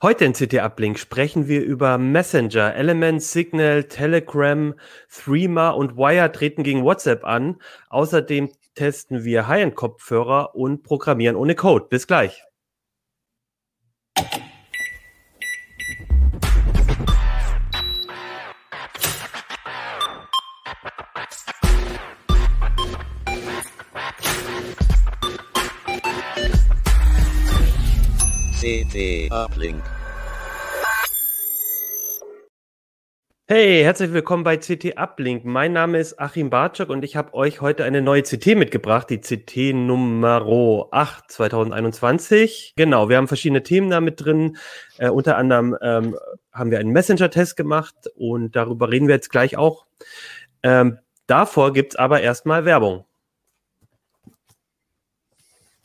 Heute in CT Uplink sprechen wir über Messenger, Element, Signal, Telegram, Threema und Wire treten gegen WhatsApp an. Außerdem testen wir High-End-Kopfhörer und programmieren ohne Code. Bis gleich. Uplink. Hey, herzlich willkommen bei CT Uplink. Mein Name ist Achim Bartschok und ich habe euch heute eine neue CT mitgebracht, die CT Nummer 8 2021. Genau, wir haben verschiedene Themen da mit drin. Äh, unter anderem ähm, haben wir einen Messenger-Test gemacht und darüber reden wir jetzt gleich auch. Ähm, davor gibt's aber erstmal Werbung.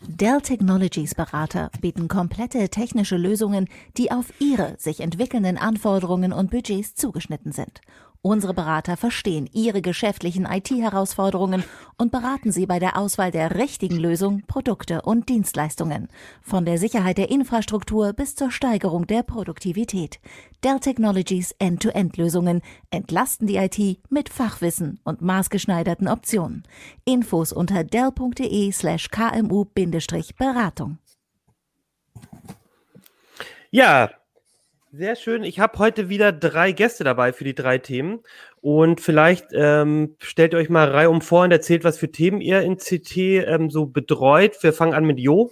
Dell Technologies Berater bieten komplette technische Lösungen, die auf Ihre sich entwickelnden Anforderungen und Budgets zugeschnitten sind Unsere Berater verstehen Ihre geschäftlichen IT-Herausforderungen und beraten Sie bei der Auswahl der richtigen Lösung, Produkte und Dienstleistungen. Von der Sicherheit der Infrastruktur bis zur Steigerung der Produktivität. Dell Technologies End-to-End-Lösungen entlasten die IT mit Fachwissen und maßgeschneiderten Optionen. Infos unter dell.de slash kmu-beratung. Ja, sehr schön. Ich habe heute wieder drei Gäste dabei für die drei Themen. Und vielleicht ähm, stellt ihr euch mal reihum vor und erzählt, was für Themen ihr in CT ähm, so betreut. Wir fangen an mit Jo.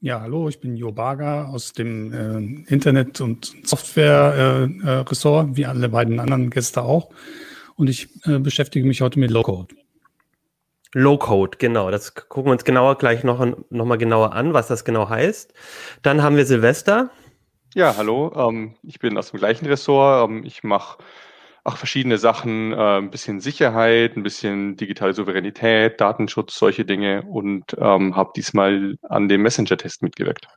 Ja, hallo, ich bin Jo Barger aus dem äh, Internet- und Software-Ressort, äh, äh, wie alle beiden anderen Gäste auch. Und ich äh, beschäftige mich heute mit Low-Code. Low-Code, genau. Das gucken wir uns genauer gleich noch, noch mal genauer an, was das genau heißt. Dann haben wir Silvester. Ja, hallo. Ähm, ich bin aus dem gleichen Ressort. Ähm, ich mache auch verschiedene Sachen, äh, ein bisschen Sicherheit, ein bisschen digitale Souveränität, Datenschutz, solche Dinge und ähm, habe diesmal an dem Messenger-Test mitgewirkt.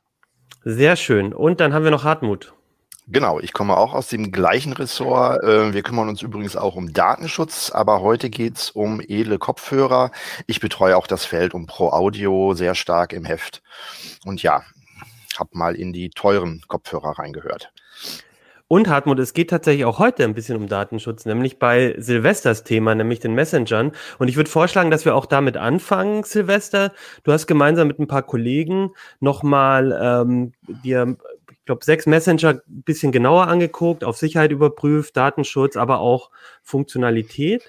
Sehr schön. Und dann haben wir noch Hartmut. Genau, ich komme auch aus dem gleichen Ressort. Äh, wir kümmern uns übrigens auch um Datenschutz, aber heute geht's um edle Kopfhörer. Ich betreue auch das Feld um Pro Audio sehr stark im Heft. Und ja, habe mal in die teuren Kopfhörer reingehört. Und Hartmut, es geht tatsächlich auch heute ein bisschen um Datenschutz, nämlich bei Silvesters Thema, nämlich den Messengern. Und ich würde vorschlagen, dass wir auch damit anfangen, Silvester. Du hast gemeinsam mit ein paar Kollegen nochmal ähm, dir, glaube, sechs Messenger ein bisschen genauer angeguckt, auf Sicherheit überprüft, Datenschutz, aber auch Funktionalität.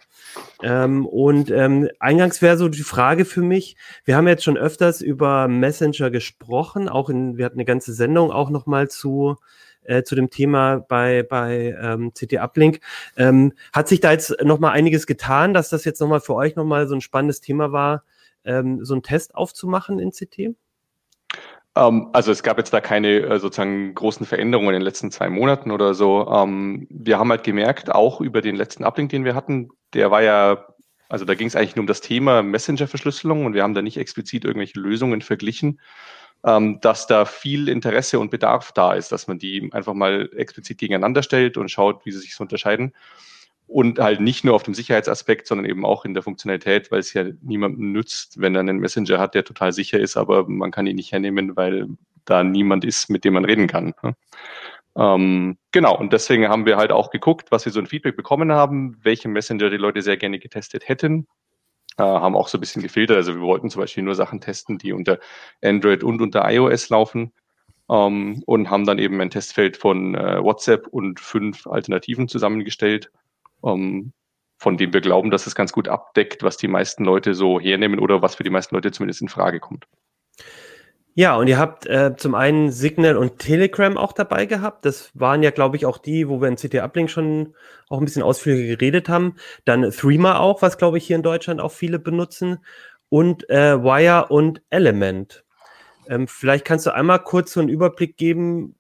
Ähm, und ähm, eingangs wäre so die Frage für mich, wir haben jetzt schon öfters über Messenger gesprochen, auch in, wir hatten eine ganze Sendung auch nochmal zu, äh, zu dem Thema bei, bei ähm, CT Uplink. Ähm, hat sich da jetzt nochmal einiges getan, dass das jetzt nochmal für euch nochmal so ein spannendes Thema war, ähm, so einen Test aufzumachen in CT? Ähm, also es gab jetzt da keine äh, sozusagen großen Veränderungen in den letzten zwei Monaten oder so. Ähm, wir haben halt gemerkt, auch über den letzten Uplink, den wir hatten, der war ja, also da ging es eigentlich nur um das Thema Messenger-Verschlüsselung und wir haben da nicht explizit irgendwelche Lösungen verglichen, ähm, dass da viel Interesse und Bedarf da ist, dass man die einfach mal explizit gegeneinander stellt und schaut, wie sie sich so unterscheiden und halt nicht nur auf dem Sicherheitsaspekt, sondern eben auch in der Funktionalität, weil es ja niemandem nützt, wenn er einen Messenger hat, der total sicher ist, aber man kann ihn nicht hernehmen, weil da niemand ist, mit dem man reden kann. Ne? Ähm, genau, und deswegen haben wir halt auch geguckt, was wir so ein Feedback bekommen haben, welche Messenger die Leute sehr gerne getestet hätten. Äh, haben auch so ein bisschen gefiltert. Also wir wollten zum Beispiel nur Sachen testen, die unter Android und unter iOS laufen. Ähm, und haben dann eben ein Testfeld von äh, WhatsApp und fünf Alternativen zusammengestellt ähm, von dem wir glauben, dass es ganz gut abdeckt, was die meisten Leute so hernehmen oder was für die meisten Leute zumindest in Frage kommt. Ja, und ihr habt äh, zum einen Signal und Telegram auch dabei gehabt. Das waren ja, glaube ich, auch die, wo wir in CT Uplink schon auch ein bisschen ausführlicher geredet haben. Dann Threema auch, was, glaube ich, hier in Deutschland auch viele benutzen. Und äh, Wire und Element. Ähm, vielleicht kannst du einmal kurz so einen Überblick geben,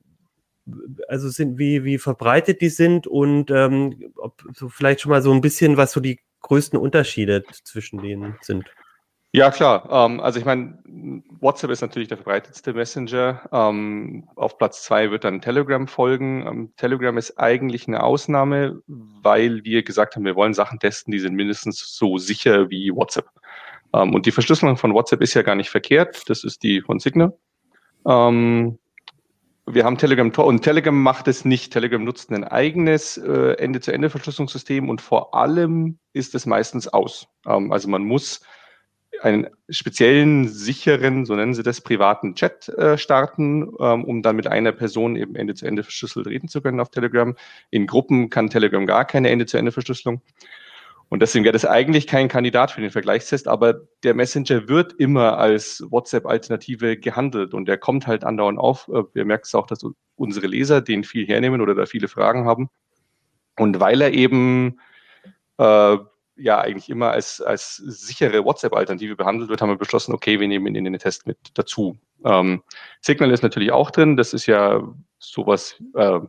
also sind, wie, wie verbreitet die sind und ähm, ob so vielleicht schon mal so ein bisschen, was so die größten Unterschiede zwischen denen sind. Ja, klar. Ähm, also ich meine, WhatsApp ist natürlich der verbreitetste Messenger. Ähm, auf Platz zwei wird dann Telegram folgen. Ähm, Telegram ist eigentlich eine Ausnahme, weil wir gesagt haben, wir wollen Sachen testen, die sind mindestens so sicher wie WhatsApp. Und die Verschlüsselung von WhatsApp ist ja gar nicht verkehrt. Das ist die von Signal. Ähm, wir haben Telegram Tor und Telegram macht es nicht. Telegram nutzt ein eigenes äh, Ende-zu-Ende-Verschlüsselungssystem und vor allem ist es meistens aus. Ähm, also man muss einen speziellen, sicheren, so nennen sie das, privaten Chat äh, starten, ähm, um dann mit einer Person eben Ende-zu-Ende verschlüsselt reden zu können auf Telegram. In Gruppen kann Telegram gar keine Ende-zu-Ende-Verschlüsselung. Und deswegen wäre das eigentlich kein Kandidat für den Vergleichstest, aber der Messenger wird immer als WhatsApp-Alternative gehandelt und der kommt halt andauernd auf. Äh, wir merken es auch, dass unsere Leser den viel hernehmen oder da viele Fragen haben. Und weil er eben äh, ja eigentlich immer als, als sichere WhatsApp-Alternative behandelt wird, haben wir beschlossen, okay, wir nehmen ihn in den Test mit dazu. Ähm, Signal ist natürlich auch drin. Das ist ja sowas, äh,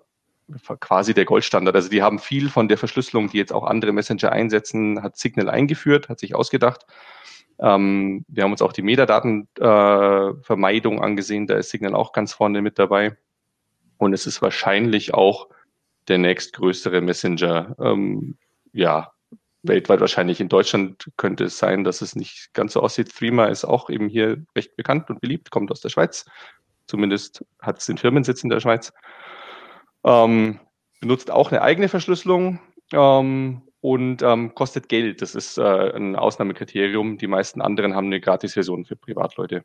quasi der Goldstandard. Also die haben viel von der Verschlüsselung, die jetzt auch andere Messenger einsetzen, hat Signal eingeführt, hat sich ausgedacht. Ähm, wir haben uns auch die Metadatenvermeidung äh, angesehen, da ist Signal auch ganz vorne mit dabei. Und es ist wahrscheinlich auch der nächstgrößere Messenger. Ähm, ja, weltweit wahrscheinlich. In Deutschland könnte es sein, dass es nicht ganz so aussieht. Threema ist auch eben hier recht bekannt und beliebt, kommt aus der Schweiz. Zumindest hat es den Firmensitz in der Schweiz. Ähm, benutzt auch eine eigene Verschlüsselung ähm, und ähm, kostet Geld. Das ist äh, ein Ausnahmekriterium. Die meisten anderen haben eine Gratis-Version für Privatleute.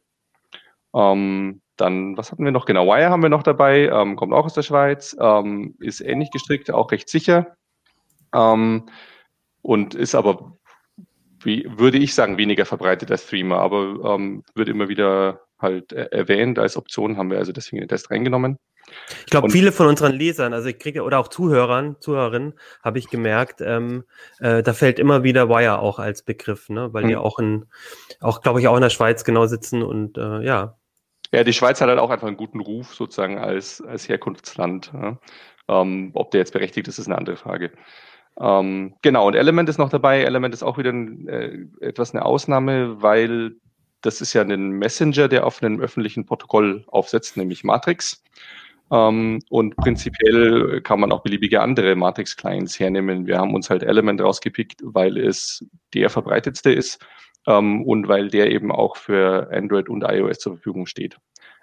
Ähm, dann, was hatten wir noch? Genau, Wire haben wir noch dabei, ähm, kommt auch aus der Schweiz, ähm, ist ähnlich gestrickt, auch recht sicher und ist aber, wie würde ich sagen, weniger verbreitet als Streamer, aber wird immer wieder halt erwähnt als Option, haben wir also deswegen den Test reingenommen. Ich glaube, viele von unseren Lesern, also ich kriege oder auch Zuhörern, Zuhörerinnen, habe ich gemerkt, ähm, äh, da fällt immer wieder Wire auch als Begriff, ne? weil mhm. die auch in, auch glaube ich auch in der Schweiz genau sitzen und äh, ja. Ja, die Schweiz hat halt auch einfach einen guten Ruf sozusagen als als Herkunftsland. Ja? Ähm, ob der jetzt berechtigt ist, ist eine andere Frage. Ähm, genau, und Element ist noch dabei. Element ist auch wieder ein, äh, etwas eine Ausnahme, weil das ist ja ein Messenger, der auf einem öffentlichen Protokoll aufsetzt, nämlich Matrix. Ähm, und prinzipiell kann man auch beliebige andere Matrix-Clients hernehmen. Wir haben uns halt Element rausgepickt, weil es der verbreitetste ist ähm, und weil der eben auch für Android und iOS zur Verfügung steht.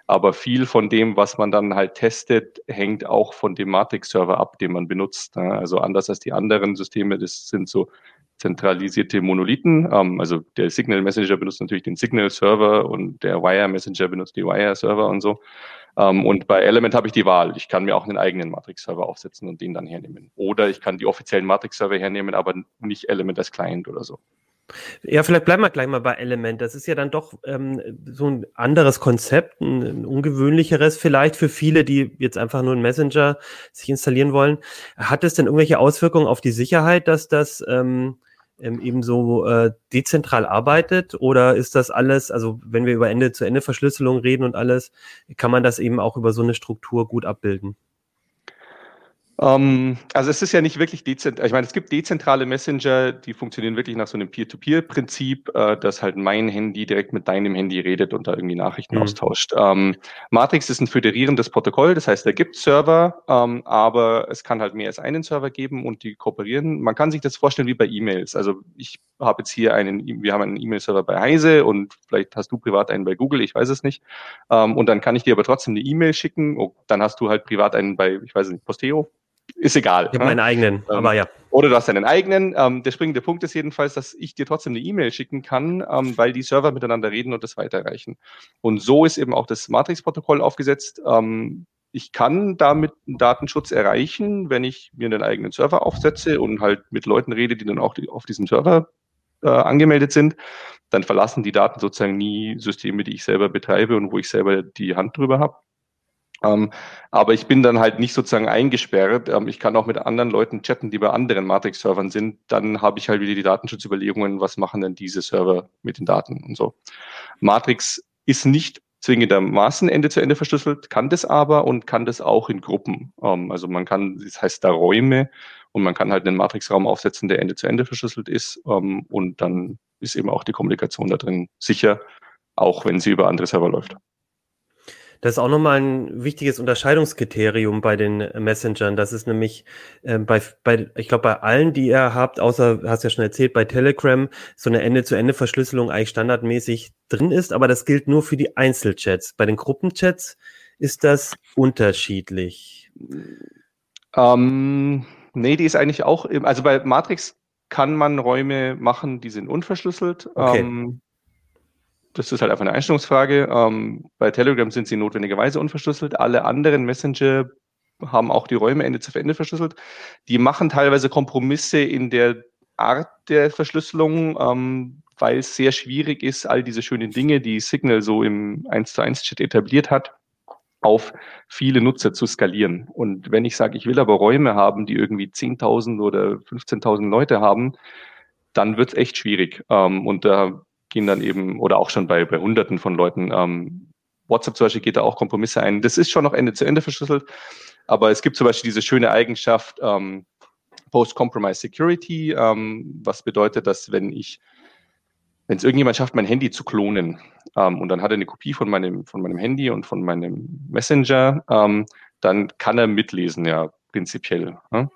Aber viel von dem, was man dann halt testet, hängt auch von dem Matrix-Server ab, den man benutzt. Also anders als die anderen Systeme, das sind so zentralisierte Monolithen. Ähm, also der Signal Messenger benutzt natürlich den Signal Server und der Wire Messenger benutzt die Wire Server und so. Ähm, und bei Element habe ich die Wahl. Ich kann mir auch einen eigenen Matrix-Server aufsetzen und den dann hernehmen. Oder ich kann die offiziellen Matrix-Server hernehmen, aber nicht Element als Client oder so. Ja, vielleicht bleiben wir gleich mal bei Element. Das ist ja dann doch ähm, so ein anderes Konzept, ein, ein, ungewöhnlicheres vielleicht für viele, die jetzt einfach nur einen Messenger sich installieren wollen. Hat es denn irgendwelche Auswirkungen auf die Sicherheit, dass das ähm, ähm, eben so äh, dezentral arbeitet? Oder ist das alles, also wenn wir über Ende-zu-Ende-Verschlüsselung reden und alles, kann man das eben auch über so eine Struktur gut abbilden? Ähm, also es ist ja nicht wirklich dezentral. Ich meine, es gibt dezentrale Messenger, die funktionieren wirklich nach so einem Peer-to-Peer-Prinzip, äh, dass halt mein Handy direkt mit deinem Handy redet und da irgendwie Nachrichten mhm. austauscht. Ähm, Matrix ist ein föderierendes Protokoll, das heißt, da gibt Server, ähm, aber es kann halt mehr als einen Server geben und die kooperieren. Man kann sich das vorstellen wie bei E-Mails. Also ich habe jetzt hier einen, wir haben einen E-Mail-Server bei Heise und vielleicht hast du privat einen bei Google, ich weiß es nicht. Ähm, und dann kann ich dir aber trotzdem eine E-Mail schicken. Oh, dann hast du halt privat einen bei, ich weiß nicht, Posteo ist egal. Ich habe meinen eigenen, ähm, aber ja. Oder du hast deinen eigenen. Ähm, der springende Punkt ist jedenfalls, dass ich dir trotzdem eine E-Mail schicken kann, ähm, weil die Server miteinander reden und das weiterreichen. Und so ist eben auch das Matrix-Protokoll aufgesetzt. Ähm, ich kann damit einen Datenschutz erreichen, wenn ich mir einen eigenen Server aufsetze und halt mit Leuten rede, die dann auch die, auf diesem Server äh, angemeldet sind. Dann verlassen die Daten sozusagen nie Systeme, die ich selber betreibe und wo ich selber die Hand drüber habe. Ähm, aber ich bin dann halt nicht sozusagen eingesperrt. Ähm, ich kann auch mit anderen Leuten chatten, die bei anderen Matrix-Servern sind. Dann habe ich halt wieder die Datenschutzüberlegungen, was machen denn diese Server mit den Daten und so. Matrix ist nicht zwingendermaßen Ende zu Ende verschlüsselt, kann das aber und kann das auch in Gruppen. Ähm, also man kann, das heißt da Räume und man kann halt einen Matrix-Raum aufsetzen, der Ende zu Ende verschlüsselt ist ähm, und dann ist eben auch die Kommunikation da drin sicher, auch wenn sie über andere Server läuft. Das ist auch nochmal ein wichtiges Unterscheidungskriterium bei den Messengern. Das ist nämlich äh, bei, bei, ich glaube, bei allen, die ihr habt, außer, hast ja schon erzählt, bei Telegram, so eine Ende-zu-Ende-Verschlüsselung eigentlich standardmäßig drin ist, aber das gilt nur für die Einzelchats. Bei den Gruppenchats ist das unterschiedlich? Ähm, nee, die ist eigentlich auch, im, also bei Matrix kann man Räume machen, die sind unverschlüsselt. Okay. Ähm, das ist halt einfach eine Einstellungsfrage. Ähm, bei Telegram sind sie notwendigerweise unverschlüsselt. Alle anderen Messenger haben auch die Räume Ende zu Ende verschlüsselt. Die machen teilweise Kompromisse in der Art der Verschlüsselung, ähm, weil es sehr schwierig ist, all diese schönen Dinge, die Signal so im 1 zu 1 Chat etabliert hat, auf viele Nutzer zu skalieren. Und wenn ich sage, ich will aber Räume haben, die irgendwie 10.000 oder 15.000 Leute haben, dann wird es echt schwierig. Ähm, und da gehen dann eben, oder auch schon bei, bei Hunderten von Leuten, ähm, WhatsApp zum Beispiel geht da auch Kompromisse ein. Das ist schon noch Ende zu Ende verschlüsselt, aber es gibt zum Beispiel diese schöne Eigenschaft ähm, Post-Compromise Security, ähm, was bedeutet, dass wenn ich wenn es irgendjemand schafft, mein Handy zu klonen ähm, und dann hat er eine Kopie von meinem, von meinem Handy und von meinem Messenger, ähm, dann kann er mitlesen, ja, prinzipiell. Ja?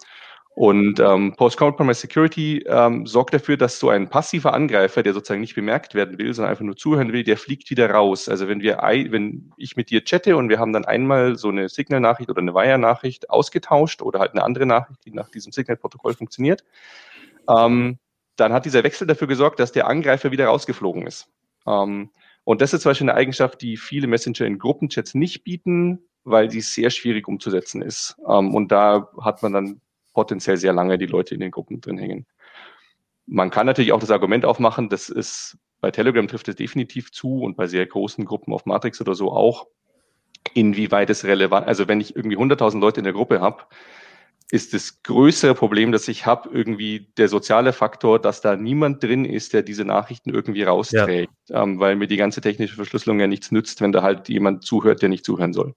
Und ähm, Post-Compromise Security ähm, sorgt dafür, dass so ein passiver Angreifer, der sozusagen nicht bemerkt werden will, sondern einfach nur zuhören will, der fliegt wieder raus. Also wenn wir, wenn ich mit dir chatte und wir haben dann einmal so eine Signal-Nachricht oder eine Wire-Nachricht ausgetauscht oder halt eine andere Nachricht, die nach diesem Signal-Protokoll funktioniert, ähm, dann hat dieser Wechsel dafür gesorgt, dass der Angreifer wieder rausgeflogen ist. Ähm, und das ist zum Beispiel eine Eigenschaft, die viele Messenger in Gruppenchats nicht bieten, weil sie sehr schwierig umzusetzen ist. Ähm, und da hat man dann potenziell sehr lange die Leute in den Gruppen drin hängen. Man kann natürlich auch das Argument aufmachen, das ist bei Telegram trifft es definitiv zu und bei sehr großen Gruppen auf Matrix oder so auch, inwieweit es relevant, also wenn ich irgendwie 100.000 Leute in der Gruppe habe, ist das größere Problem, das ich habe, irgendwie der soziale Faktor, dass da niemand drin ist, der diese Nachrichten irgendwie rausträgt, ja. ähm, weil mir die ganze technische Verschlüsselung ja nichts nützt, wenn da halt jemand zuhört, der nicht zuhören soll.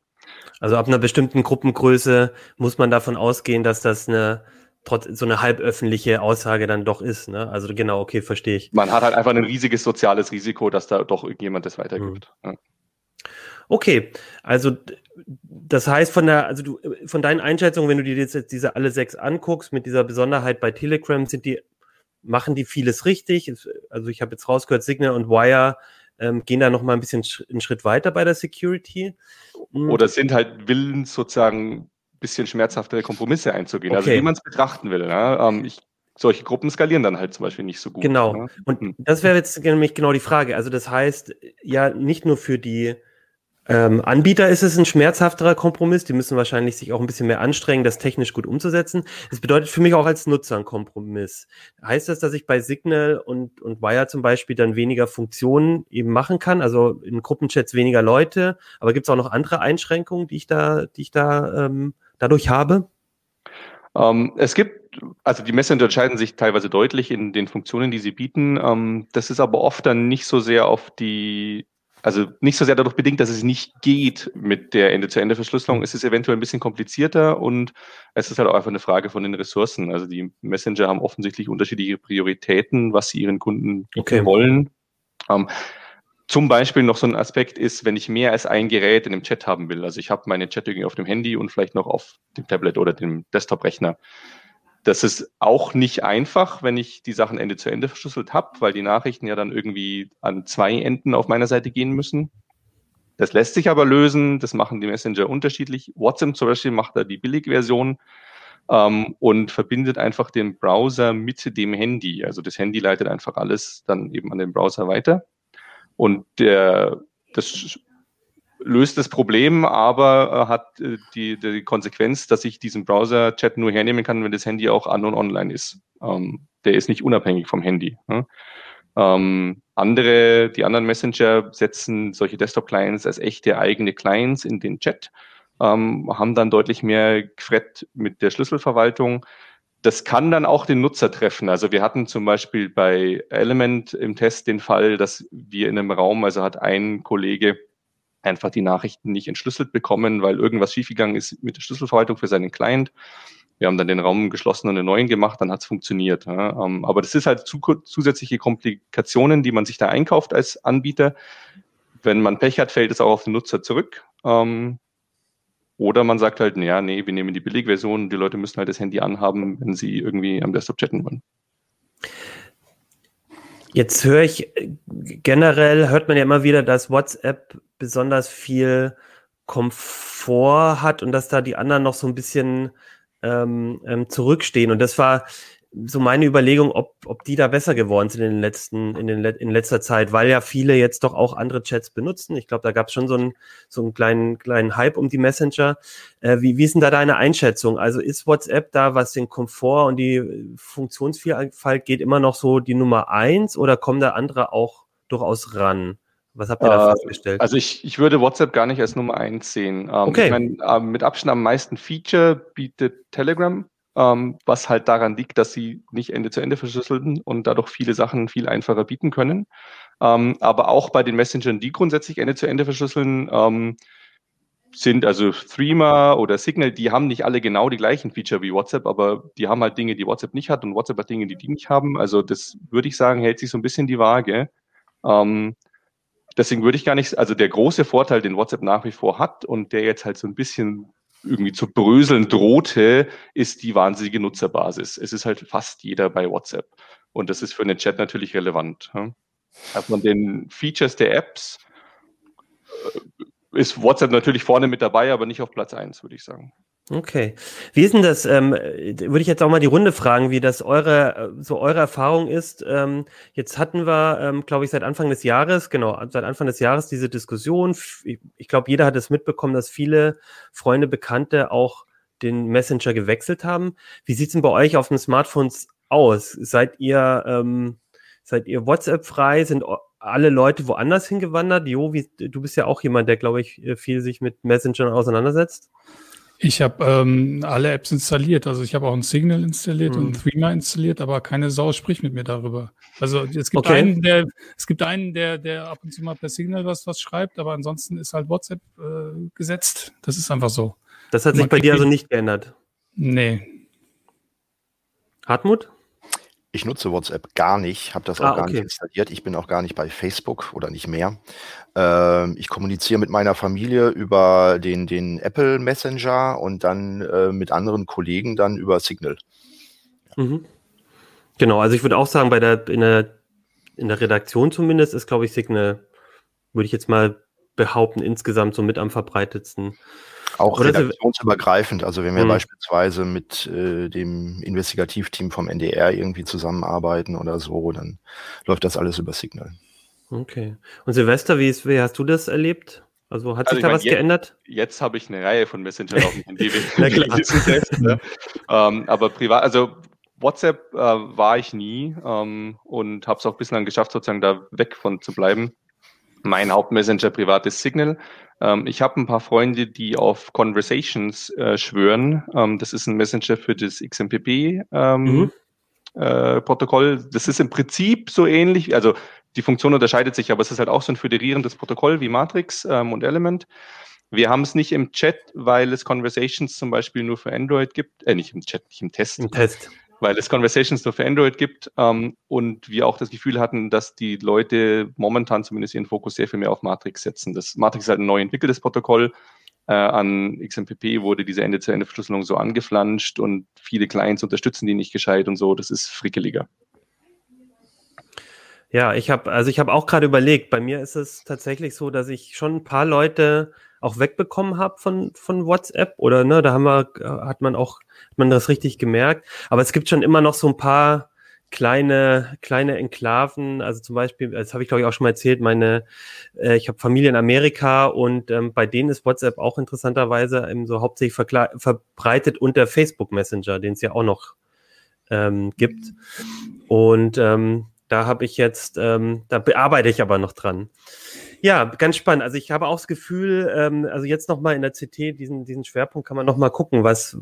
Also ab einer bestimmten Gruppengröße muss man davon ausgehen, dass das eine trotz so eine halböffentliche Aussage dann doch ist. Ne? Also genau, okay, verstehe ich. Man hat halt einfach ein riesiges soziales Risiko, dass da doch irgendjemand das weitergibt. Mhm. Ja. Okay, also das heißt von der, also du, von deinen Einschätzungen, wenn du dir jetzt diese alle sechs anguckst, mit dieser Besonderheit bei Telegram, sind die, machen die vieles richtig? Also ich habe jetzt rausgehört, Signal und Wire ähm, gehen da noch mal ein bisschen einen Schritt weiter bei der Security. Mhm. Oder sind halt willens sozusagen ein bisschen schmerzhaftere Kompromisse einzugehen, also okay. also wie man es betrachten will. Ja? Ähm, ich solche Gruppen skalieren dann halt zum Beispiel nicht so gut. Genau. Ne? Und hm. das wäre jetzt nämlich genau die Frage. Also das heißt, ja, nicht nur für die ähm, Anbieter ist es ein schmerzhafterer Kompromiss. Die müssen wahrscheinlich sich auch ein bisschen mehr anstrengen, das technisch gut umzusetzen. Es bedeutet für mich auch als Nutzer ein Kompromiss. Heißt das, dass ich bei Signal und, und Wire zum Beispiel dann weniger Funktionen eben machen kann? Also in Gruppenchats weniger Leute, aber gibt es auch noch andere Einschränkungen, die ich da, die ich da ähm, dadurch habe? Ähm, es gibt, also die Messenger unterscheiden sich teilweise deutlich in den Funktionen, die sie bieten. Ähm, das ist aber oft dann nicht so sehr auf die also nicht so sehr dadurch bedingt, dass es nicht geht mit der Ende-zu-Ende-Verschlüsselung. Es ist eventuell ein bisschen komplizierter und es ist halt auch einfach eine Frage von den Ressourcen. Also die Messenger haben offensichtlich unterschiedliche Prioritäten, was sie ihren Kunden okay. wollen. Ähm, zum Beispiel noch so ein Aspekt ist, wenn ich mehr als ein Gerät in dem Chat haben will. Also ich habe meine Chat irgendwie auf dem Handy und vielleicht noch auf dem Tablet oder dem Desktop-Rechner. Das ist auch nicht einfach, wenn ich die Sachen Ende zu Ende verschlüsselt habe, weil die Nachrichten ja dann irgendwie an zwei Enden auf meiner Seite gehen müssen. Das lässt sich aber lösen. Das machen die Messenger unterschiedlich. WhatsApp zum Beispiel macht da die Billigversion ähm, und verbindet einfach den Browser mit dem Handy. Also das Handy leitet einfach alles dann eben an den Browser weiter. Und der, das löst das Problem, aber äh, hat äh, die, die Konsequenz, dass ich diesen Browser-Chat nur hernehmen kann, wenn das Handy auch an und online ist. Ähm, der ist nicht unabhängig vom Handy. Ne? Ähm, andere, die anderen Messenger setzen solche Desktop-Clients als echte eigene Clients in den Chat, ähm, haben dann deutlich mehr Gefrett mit der Schlüsselverwaltung. Das kann dann auch den Nutzer treffen. Also wir hatten zum Beispiel bei Element im Test den Fall, dass wir in einem Raum, also hat ein Kollege einfach die Nachrichten nicht entschlüsselt bekommen, weil irgendwas schiefgegangen ist mit der Schlüsselverwaltung für seinen Client. Wir haben dann den Raum geschlossen und einen neuen gemacht, dann hat es funktioniert. Ja. Ähm, aber das ist halt zu, zusätzliche Komplikationen, die man sich da einkauft als Anbieter. Wenn man Pech hat, fällt es auch auf den Nutzer zurück. Ähm, oder man sagt halt, ja, nee, wir nehmen die Billigversion, die Leute müssen halt das Handy anhaben, wenn sie irgendwie am Desktop chatten wollen. Jetzt höre ich generell, hört man ja immer wieder, dass WhatsApp besonders viel Komfort hat und dass da die anderen noch so ein bisschen ähm, ähm, zurückstehen. Und das war so meine Überlegung, ob, ob die da besser geworden sind in den letzten, in den in letzter Zeit, weil ja viele jetzt doch auch andere Chats benutzen. Ich glaube, da gab es schon so einen, so einen kleinen, kleinen Hype um die Messenger. Äh, wie, wie ist denn da deine Einschätzung? Also ist WhatsApp da, was den Komfort und die Funktionsvielfalt geht, immer noch so die Nummer eins oder kommen da andere auch durchaus ran? Was habt ihr da Äh, festgestellt? Also ich, ich würde WhatsApp gar nicht als Nummer eins sehen. Ähm, Okay. Ich mein, ähm, mit Abstand am meisten Feature bietet Telegram, ähm, was halt daran liegt, dass sie nicht Ende zu Ende verschlüsseln und dadurch viele Sachen viel einfacher bieten können. Ähm, aber auch bei den Messengern, die grundsätzlich Ende zu Ende verschlüsseln, ähm, sind also Threema oder Signal, die haben nicht alle genau die gleichen Feature wie WhatsApp, aber die haben halt Dinge, die WhatsApp nicht hat und WhatsApp hat Dinge, die die nicht haben. Also das würde ich sagen, hält sich so ein bisschen die Waage. Ähm, deswegen würde ich gar nicht, also der große Vorteil, den WhatsApp nach wie vor hat und der jetzt halt so ein bisschen irgendwie zu bröseln drohte, ist die wahnsinnige Nutzerbasis. Es ist halt fast jeder bei WhatsApp. Und das ist für einen Chat natürlich relevant. Also von den Features der Apps äh, ist WhatsApp natürlich vorne mit dabei, aber nicht auf Platz eins, würde ich sagen. Okay. Wie ist denn das? Ähm, äh, würde ich jetzt auch mal die Runde fragen, wie das eure, äh, so eure Erfahrung ist. Ähm, jetzt hatten wir, ähm, glaube ich, seit Anfang des Jahres, genau, seit Anfang des Jahres diese Diskussion. Ich, glaube, jeder hat es mitbekommen, dass viele Freunde, Bekannte auch den Messenger gewechselt haben. Wie sieht's denn bei euch auf den Smartphones aus? Seid ihr, ähm, seid ihr WhatsApp frei? Sind alle Leute woanders hingewandert? Jo, wie, du bist ja auch jemand, der, glaube ich, viel sich mit Messengern auseinandersetzt. Ich habe ähm, alle Apps installiert. Also ich habe auch ein Signal installiert Mhm. und Threema installiert, aber keine Sau spricht mit mir darüber. Also es gibt Okay. einen, der es gibt einen, der der ab und zu mal per Signal was was schreibt, aber ansonsten ist halt WhatsApp äh, gesetzt. Das ist einfach so. Das hat sich bei dir also nicht geändert. Nee. Hartmut? Ich nutze WhatsApp gar nicht, habe das auch Ah, gar okay. nicht installiert. Ich bin auch gar nicht bei Facebook oder nicht mehr. Ähm, ich kommuniziere mit meiner Familie über den, den Apple Messenger und dann äh, mit anderen Kollegen dann über Signal. Mhm. Genau, also ich würde auch sagen, bei der, in der, in der Redaktion zumindest ist, glaube ich, Signal, würde ich jetzt mal behaupten, insgesamt so mit am verbreitetsten. Auch Oder redaktionsübergreifend. Also wenn wir Hm. beispielsweise mit äh, dem Investigativteam vom NDR irgendwie zusammenarbeiten oder so, dann läuft das alles über Signal. Okay. Und Silvester, wie, ist, wie hast du das erlebt? Also hat Also sich ich da mein, was je- geändert? Jetzt habe ich eine Reihe von Messengern auf dem Handy. Na klar. selbst, ne? ähm, aber privat, also WhatsApp äh, war ich nie ähm, und habe es auch bislang geschafft, sozusagen da weg von zu bleiben. Mein Hauptmessenger privat ist Signal. Ähm, ich habe ein paar Freunde, die auf Conversations äh, schwören. Ähm, das ist ein Messenger für das XMPP. Ähm, Mhm. äh, Protokoll. Das ist im Prinzip so ähnlich, also die Funktion unterscheidet sich, aber es ist halt auch so ein föderierendes Protokoll wie Matrix ähm, und Element. Wir haben es nicht im Chat, weil es Conversations zum Beispiel nur für Android gibt, äh, nicht im Chat, nicht im Test, Im Test. Weil es Conversations nur für Android gibt ähm, und wir auch das Gefühl hatten, dass die Leute momentan zumindest ihren Fokus sehr viel mehr auf Matrix setzen. Das Matrix ist halt ein neu entwickeltes Protokoll. Äh, an XMPP wurde diese Ende-zu-Ende-Verschlüsselung so angeflanscht und viele Clients unterstützen die nicht gescheit und so. Das ist frickeliger. Ja, ich habe, also ich habe auch gerade überlegt, bei mir ist es tatsächlich so, dass ich schon ein paar Leute auch wegbekommen habe von, von WhatsApp oder ne, da haben wir, äh, hat man auch, hat man das richtig gemerkt. Aber es gibt schon immer noch so ein paar kleine, kleine Enklaven, also zum Beispiel, das habe ich glaube ich auch schon mal erzählt, meine, äh, ich habe Familie in Amerika und ähm, bei denen ist WhatsApp auch interessanterweise eben so hauptsächlich verbreitet unter Facebook Messenger, den es ja auch noch ähm, gibt. Und ähm, da habe ich jetzt, ähm, da bearbeite ich aber noch dran. Ja, ganz spannend. Also ich habe auch das Gefühl, ähm, also jetzt nochmal in der CT, diesen, diesen Schwerpunkt kann man nochmal gucken, was,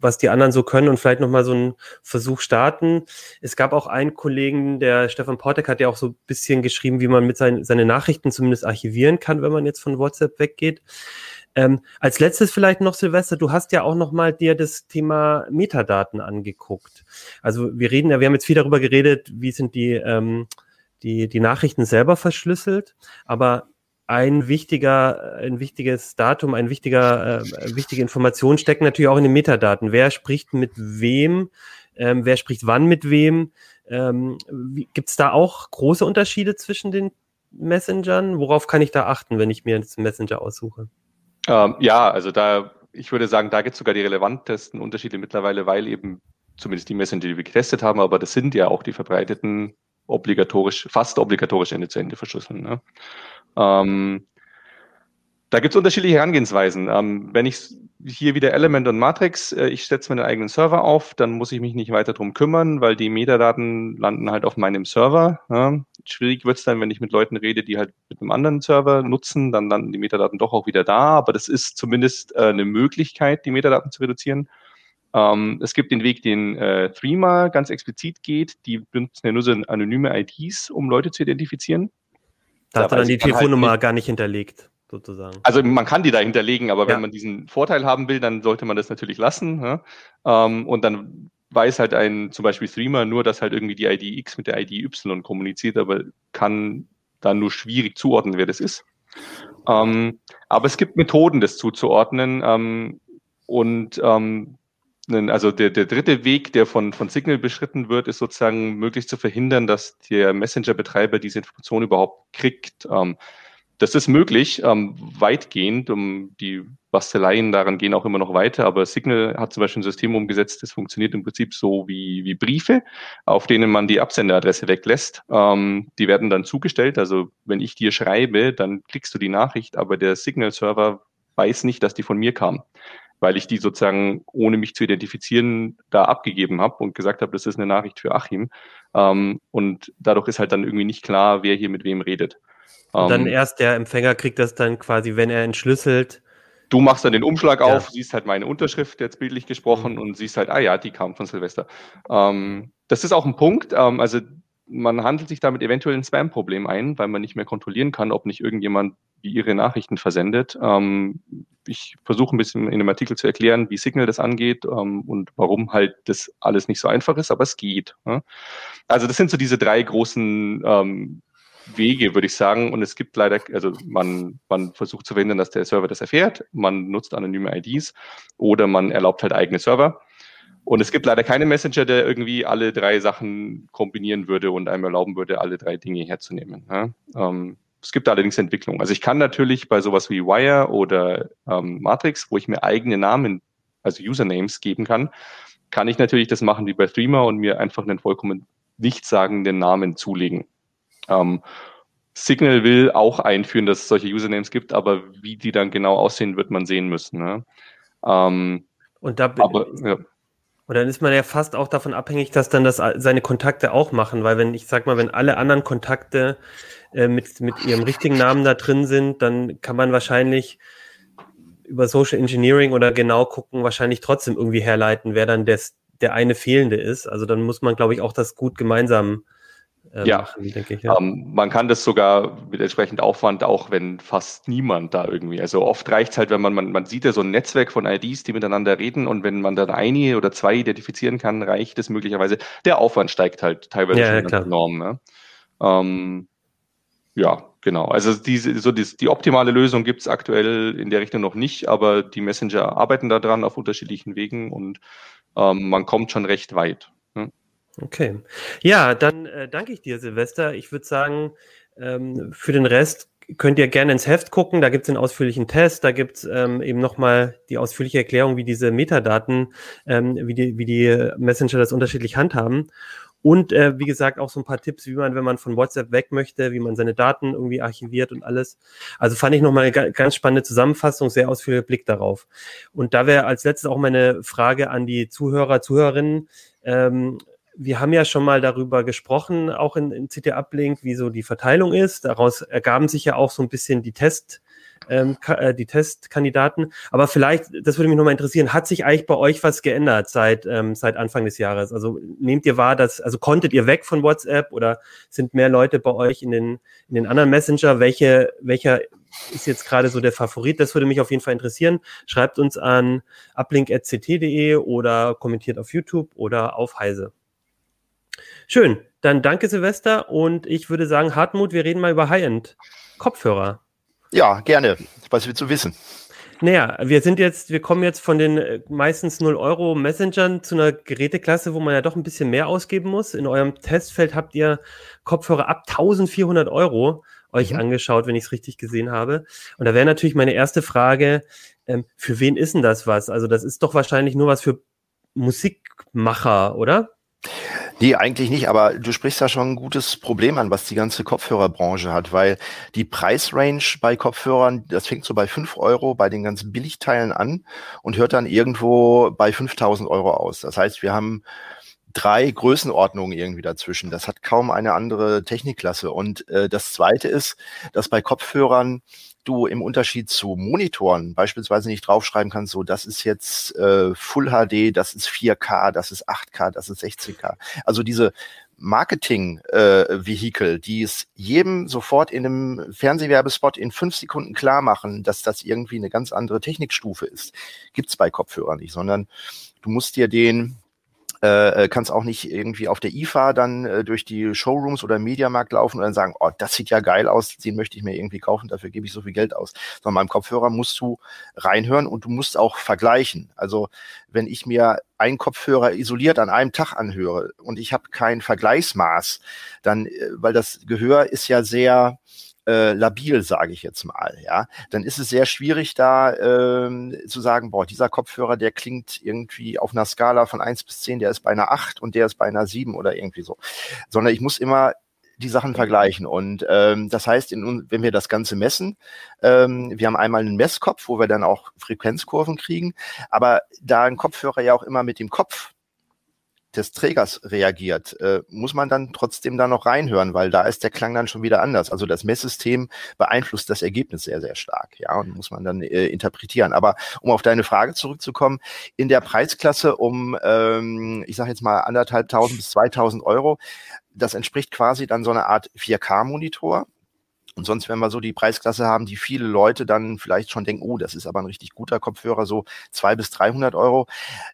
was die anderen so können und vielleicht nochmal so einen Versuch starten. Es gab auch einen Kollegen, der Stefan Portek hat ja auch so ein bisschen geschrieben, wie man mit seinen seine Nachrichten zumindest archivieren kann, wenn man jetzt von WhatsApp weggeht. Ähm, als letztes vielleicht noch, Silvester, du hast ja auch noch mal dir das Thema Metadaten angeguckt. Also wir reden ja, wir haben jetzt viel darüber geredet, wie sind die, ähm, die, die Nachrichten selber verschlüsselt, aber ein wichtiger, ein wichtiges Datum, ein wichtiger, äh, wichtige Information stecken natürlich auch in den Metadaten. Wer spricht mit wem? Ähm, wer spricht wann mit wem? Ähm, Gibt es da auch große Unterschiede zwischen den Messengern? Worauf kann ich da achten, wenn ich mir einen Messenger aussuche? Ähm, ja, also da, ich würde sagen, da gibt es sogar die relevantesten Unterschiede mittlerweile, weil eben zumindest die Messenger, die wir getestet haben, aber das sind ja auch die verbreiteten obligatorisch, fast obligatorisch Ende zu Ende verschlüsseln. Ne? Ähm, da gibt es unterschiedliche Herangehensweisen. Ähm, wenn ich hier wieder Element und Matrix, äh, ich setze meinen eigenen Server auf, dann muss ich mich nicht weiter drum kümmern, weil die Metadaten landen halt auf meinem Server. Ja. Schwierig wird es dann, wenn ich mit Leuten rede, die halt mit einem anderen Server nutzen, dann landen die Metadaten doch auch wieder da, aber das ist zumindest äh, eine Möglichkeit, die Metadaten zu reduzieren. Ähm, es gibt den Weg, den äh, Threema ganz explizit geht. Die benutzen ja nur so anonyme IDs, um Leute zu identifizieren. Da hat er dann die halt Telefonnummer halt gar nicht hinterlegt, sozusagen. Also man kann die da hinterlegen, aber ja. wenn man diesen Vorteil haben will, dann sollte man das natürlich lassen. Ja? Ähm, und dann weiß halt ein zum Beispiel Streamer nur, dass halt irgendwie die ID X mit der ID Y kommuniziert, aber kann dann nur schwierig zuordnen, wer das ist. Ähm, aber es gibt Methoden, das zuzuordnen. Ähm, und ähm, also der, der dritte Weg, der von, von Signal beschritten wird, ist sozusagen möglichst zu verhindern, dass der Messenger-Betreiber diese Information überhaupt kriegt. Ähm, das ist möglich, ähm, weitgehend. Um die Basteleien daran gehen auch immer noch weiter, aber Signal hat zum Beispiel ein System umgesetzt, das funktioniert im Prinzip so wie, wie Briefe, auf denen man die Absenderadresse weglässt. Ähm, die werden dann zugestellt. Also wenn ich dir schreibe, dann klickst du die Nachricht, aber der Signal-Server weiß nicht, dass die von mir kam weil ich die sozusagen, ohne mich zu identifizieren, da abgegeben habe und gesagt habe, das ist eine Nachricht für Achim. Ähm, und dadurch ist halt dann irgendwie nicht klar, wer hier mit wem redet. Und dann ähm, erst der Empfänger kriegt das dann quasi, wenn er entschlüsselt. Du machst dann den Umschlag ja. auf, siehst halt meine Unterschrift, jetzt bildlich gesprochen, mhm. und siehst halt, ah ja, die kam von Silvester. Ähm, das ist auch ein Punkt. Ähm, also man handelt sich damit eventuell ein Spam-Problem ein, weil man nicht mehr kontrollieren kann, ob nicht irgendjemand wie ihre Nachrichten versendet. Ähm, ich versuche ein bisschen in einem Artikel zu erklären, wie Signal das angeht ähm, und warum halt das alles nicht so einfach ist, aber es geht. Ja? Also das sind so diese drei großen ähm, Wege, würde ich sagen. Und es gibt leider, also man, man versucht zu verhindern, dass der Server das erfährt. Man nutzt anonyme IDs oder man erlaubt halt eigene Server. Und es gibt leider keinen Messenger, der irgendwie alle drei Sachen kombinieren würde und einem erlauben würde, alle drei Dinge herzunehmen. Ja? Ähm, es gibt allerdings Entwicklungen. Also ich kann natürlich bei sowas wie Wire oder ähm, Matrix, wo ich mir eigene Namen, also Usernames geben kann, kann ich natürlich das machen wie bei Threema und mir einfach einen vollkommen nichtssagenden Namen zulegen. Ähm, Signal will auch einführen, dass es solche Usernames gibt, aber wie die dann genau aussehen, wird man sehen müssen. Ne? Ähm, und da, aber, ja. Und dann ist man ja fast auch davon abhängig, dass dann das seine Kontakte auch machen, weil wenn ich sag mal, wenn alle anderen Kontakte äh, mit mit ihrem richtigen Namen da drin sind, dann kann man wahrscheinlich über Social Engineering oder genau gucken, wahrscheinlich trotzdem irgendwie herleiten, wer dann des, der eine fehlende ist. Also dann muss man, glaube ich, auch das gut gemeinsam äh, ja. machen, denke ich. Ja. Ähm, man kann das sogar mit entsprechend Aufwand, auch wenn fast niemand da irgendwie. Also oft reicht es halt, wenn man, man, man sieht ja so ein Netzwerk von IDs, die miteinander reden und wenn man dann eine oder zwei identifizieren kann, reicht es möglicherweise. Der Aufwand steigt halt teilweise ja, schon enorm. Ne? Ähm, ja, genau. Also diese, so die, die optimale Lösung gibt es aktuell in der Richtung noch nicht, aber die Messenger arbeiten daran auf unterschiedlichen Wegen und ähm, man kommt schon recht weit. Okay. Ja, dann äh, danke ich dir, Silvester. Ich würde sagen, ähm, für den Rest könnt ihr gerne ins Heft gucken. Da gibt es einen ausführlichen Test, da gibt es ähm, eben nochmal die ausführliche Erklärung, wie diese Metadaten, ähm, wie, die, wie die Messenger das unterschiedlich handhaben. Und äh, wie gesagt, auch so ein paar Tipps, wie man, wenn man von WhatsApp weg möchte, wie man seine Daten irgendwie archiviert und alles. Also fand ich nochmal eine ganz spannende Zusammenfassung, sehr ausführlicher Blick darauf. Und da wäre als letztes auch meine Frage an die Zuhörer, Zuhörerinnen. Ähm, wir haben ja schon mal darüber gesprochen, auch in, in CT Uplink, wie so die Verteilung ist. Daraus ergaben sich ja auch so ein bisschen die Test, ähm, äh, die Testkandidaten. Aber vielleicht, das würde mich nochmal interessieren, hat sich eigentlich bei euch was geändert seit, ähm, seit Anfang des Jahres? Also nehmt ihr wahr, dass, also konntet ihr weg von WhatsApp oder sind mehr Leute bei euch in den, in den anderen Messenger? Welche, welcher ist jetzt gerade so der Favorit? Das würde mich auf jeden Fall interessieren. Schreibt uns an uplink.ct.de oder kommentiert auf YouTube oder auf Heise. Schön, dann danke Silvester und ich würde sagen, Hartmut, wir reden mal über High-End Kopfhörer. Ja, gerne. Was willst du wissen? Naja, wir sind jetzt, wir kommen jetzt von den äh, meistens 0 Euro Messengern zu einer Geräteklasse, wo man ja doch ein bisschen mehr ausgeben muss. In eurem Testfeld habt ihr Kopfhörer ab 1400 Euro euch mhm. angeschaut, wenn ich es richtig gesehen habe. Und da wäre natürlich meine erste Frage, ähm, für wen ist denn das was? Also das ist doch wahrscheinlich nur was für Musikmacher, oder? Nee, eigentlich nicht, aber du sprichst da schon ein gutes Problem an, was die ganze Kopfhörerbranche hat, weil die Preisrange bei Kopfhörern, das fängt so bei fünf Euro bei den ganzen Billigteilen an und hört dann irgendwo bei 5000 Euro aus. Das heißt, wir haben drei Größenordnungen irgendwie dazwischen. Das hat kaum eine andere Technikklasse. Und äh, das Zweite ist, dass bei Kopfhörern du im Unterschied zu Monitoren beispielsweise nicht draufschreiben kannst, so das ist jetzt äh, Full HD, das ist 4K, das ist 8K, das ist 16K. Also diese Marketing-Vehikel, äh, die es jedem sofort in einem Fernsehwerbespot in fünf Sekunden klar machen, dass das irgendwie eine ganz andere Technikstufe ist, gibt's bei Kopfhörern nicht, sondern du musst dir den äh, äh, kannst auch nicht irgendwie auf der IFA dann äh, durch die Showrooms oder Mediamarkt laufen und dann sagen, oh, das sieht ja geil aus, den möchte ich mir irgendwie kaufen, dafür gebe ich so viel Geld aus. Sondern beim Kopfhörer musst du reinhören und du musst auch vergleichen. Also wenn ich mir einen Kopfhörer isoliert an einem Tag anhöre und ich habe kein Vergleichsmaß, dann, äh, weil das Gehör ist ja sehr äh, labil, sage ich jetzt mal, ja, dann ist es sehr schwierig, da ähm, zu sagen, boah, dieser Kopfhörer, der klingt irgendwie auf einer Skala von eins bis zehn, der ist bei einer acht und der ist bei einer sieben oder irgendwie so. Sondern ich muss immer die Sachen vergleichen. Und ähm, das heißt, in, wenn wir das Ganze messen, ähm, wir haben einmal einen Messkopf, wo wir dann auch Frequenzkurven kriegen, aber da ein Kopfhörer ja auch immer mit dem Kopf des Trägers reagiert, äh, muss man dann trotzdem da noch reinhören, weil da ist der Klang dann schon wieder anders. Also das Messsystem beeinflusst das Ergebnis sehr, sehr stark, ja, und muss man dann äh, interpretieren. Aber um auf deine Frage zurückzukommen, in der Preisklasse um, ähm, ich sage jetzt mal anderthalbtausend bis zweitausend Euro, das entspricht quasi dann so eine Art 4K-Monitor und sonst, wenn wir so die Preisklasse haben, die viele Leute dann vielleicht schon denken, oh, das ist aber ein richtig guter Kopfhörer, so zwei bis 300 Euro.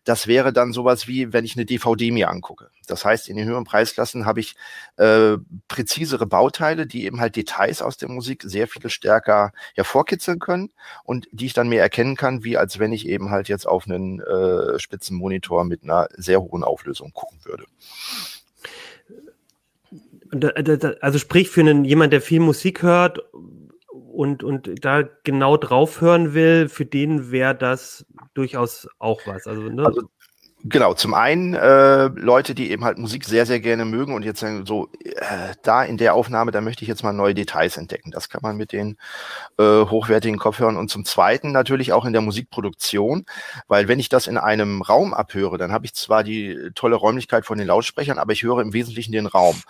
Das wäre dann sowas wie, wenn ich eine DVD mir angucke. Das heißt, in den höheren Preisklassen habe ich äh, präzisere Bauteile, die eben halt Details aus der Musik sehr viel stärker hervorkitzeln können und die ich dann mehr erkennen kann, wie als wenn ich eben halt jetzt auf einen äh, Spitzenmonitor mit einer sehr hohen Auflösung gucken würde. Also sprich für einen jemand, der viel Musik hört und, und da genau drauf hören will, für den wäre das durchaus auch was. Also, ne? also Genau, zum einen äh, Leute, die eben halt Musik sehr, sehr gerne mögen und jetzt sagen, so, äh, da in der Aufnahme, da möchte ich jetzt mal neue Details entdecken. Das kann man mit den äh, hochwertigen Kopfhörern. Und zum Zweiten natürlich auch in der Musikproduktion, weil wenn ich das in einem Raum abhöre, dann habe ich zwar die tolle Räumlichkeit von den Lautsprechern, aber ich höre im Wesentlichen den Raum.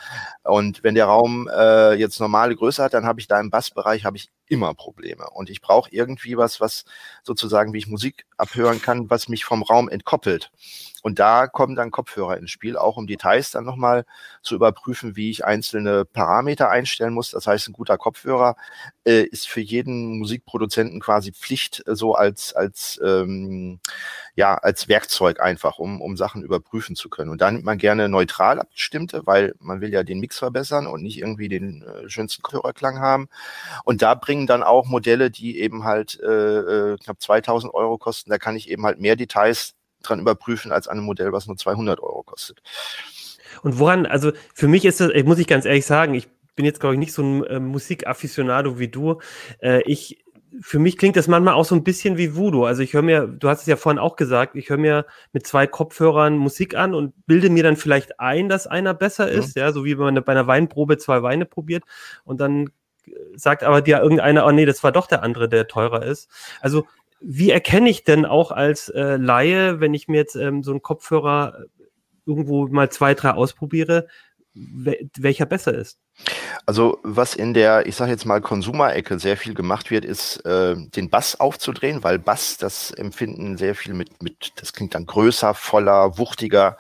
Und wenn der Raum äh, jetzt normale Größe hat, dann habe ich da im Bassbereich habe ich immer Probleme. Und ich brauche irgendwie was, was sozusagen, wie ich Musik abhören kann, was mich vom Raum entkoppelt. Und da kommen dann Kopfhörer ins Spiel, auch um Details dann nochmal zu überprüfen, wie ich einzelne Parameter einstellen muss. Das heißt, ein guter Kopfhörer äh, ist für jeden Musikproduzenten quasi Pflicht, äh, so als, als, ähm, ja, als Werkzeug einfach, um, um Sachen überprüfen zu können. Und da nimmt man gerne neutral abgestimmte, weil man will ja den Mix verbessern und nicht irgendwie den äh, schönsten Kopfhörerklang haben. Und da bringen dann auch Modelle, die eben halt äh, äh knapp 2000 Euro kosten, da kann ich eben halt mehr Details dran überprüfen als an einem Modell, was nur 200 Euro kostet. Und woran, also für mich ist das, muss ich ganz ehrlich sagen, ich bin jetzt, glaube ich, nicht so ein äh, Musikafficionado wie du. Äh, ich, für mich klingt das manchmal auch so ein bisschen wie Voodoo. Also ich höre mir, du hast es ja vorhin auch gesagt, ich höre mir mit zwei Kopfhörern Musik an und bilde mir dann vielleicht ein, dass einer besser mhm. ist, ja, so wie wenn man bei einer Weinprobe zwei Weine probiert und dann sagt aber dir irgendeiner, oh nee, das war doch der andere, der teurer ist. Also wie erkenne ich denn auch als äh, Laie, wenn ich mir jetzt ähm, so einen Kopfhörer irgendwo mal zwei, drei ausprobiere, welcher besser ist? Also was in der, ich sage jetzt mal, Konsumerecke sehr viel gemacht wird, ist äh, den Bass aufzudrehen, weil Bass, das empfinden sehr viel mit, mit, das klingt dann größer, voller, wuchtiger.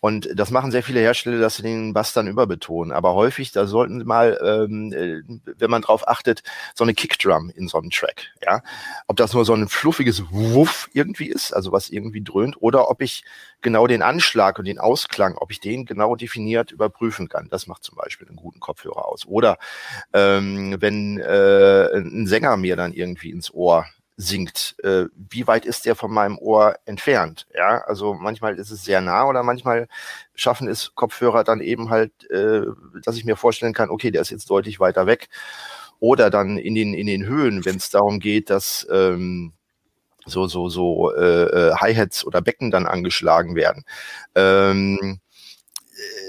Und das machen sehr viele Hersteller, dass sie den Bass dann überbetonen. Aber häufig, da sollten sie mal, ähm, äh, wenn man drauf achtet, so eine Kickdrum in so einem Track. Ja, Ob das nur so ein fluffiges Wuff irgendwie ist, also was irgendwie dröhnt, oder ob ich genau den Anschlag und den Ausklang, ob ich den genau definiert überprüfen kann. Das macht zum Beispiel einen guten Kopfhörer aus. Oder ähm, wenn äh, ein Sänger mir dann irgendwie ins Ohr singt, äh, wie weit ist der von meinem Ohr entfernt? Ja, also manchmal ist es sehr nah oder manchmal schaffen es Kopfhörer dann eben halt, äh, dass ich mir vorstellen kann, okay, der ist jetzt deutlich weiter weg. Oder dann in den, in den Höhen, wenn es darum geht, dass ähm, so, so, so äh, äh, Hi-Hats oder Becken dann angeschlagen werden. Ähm, äh,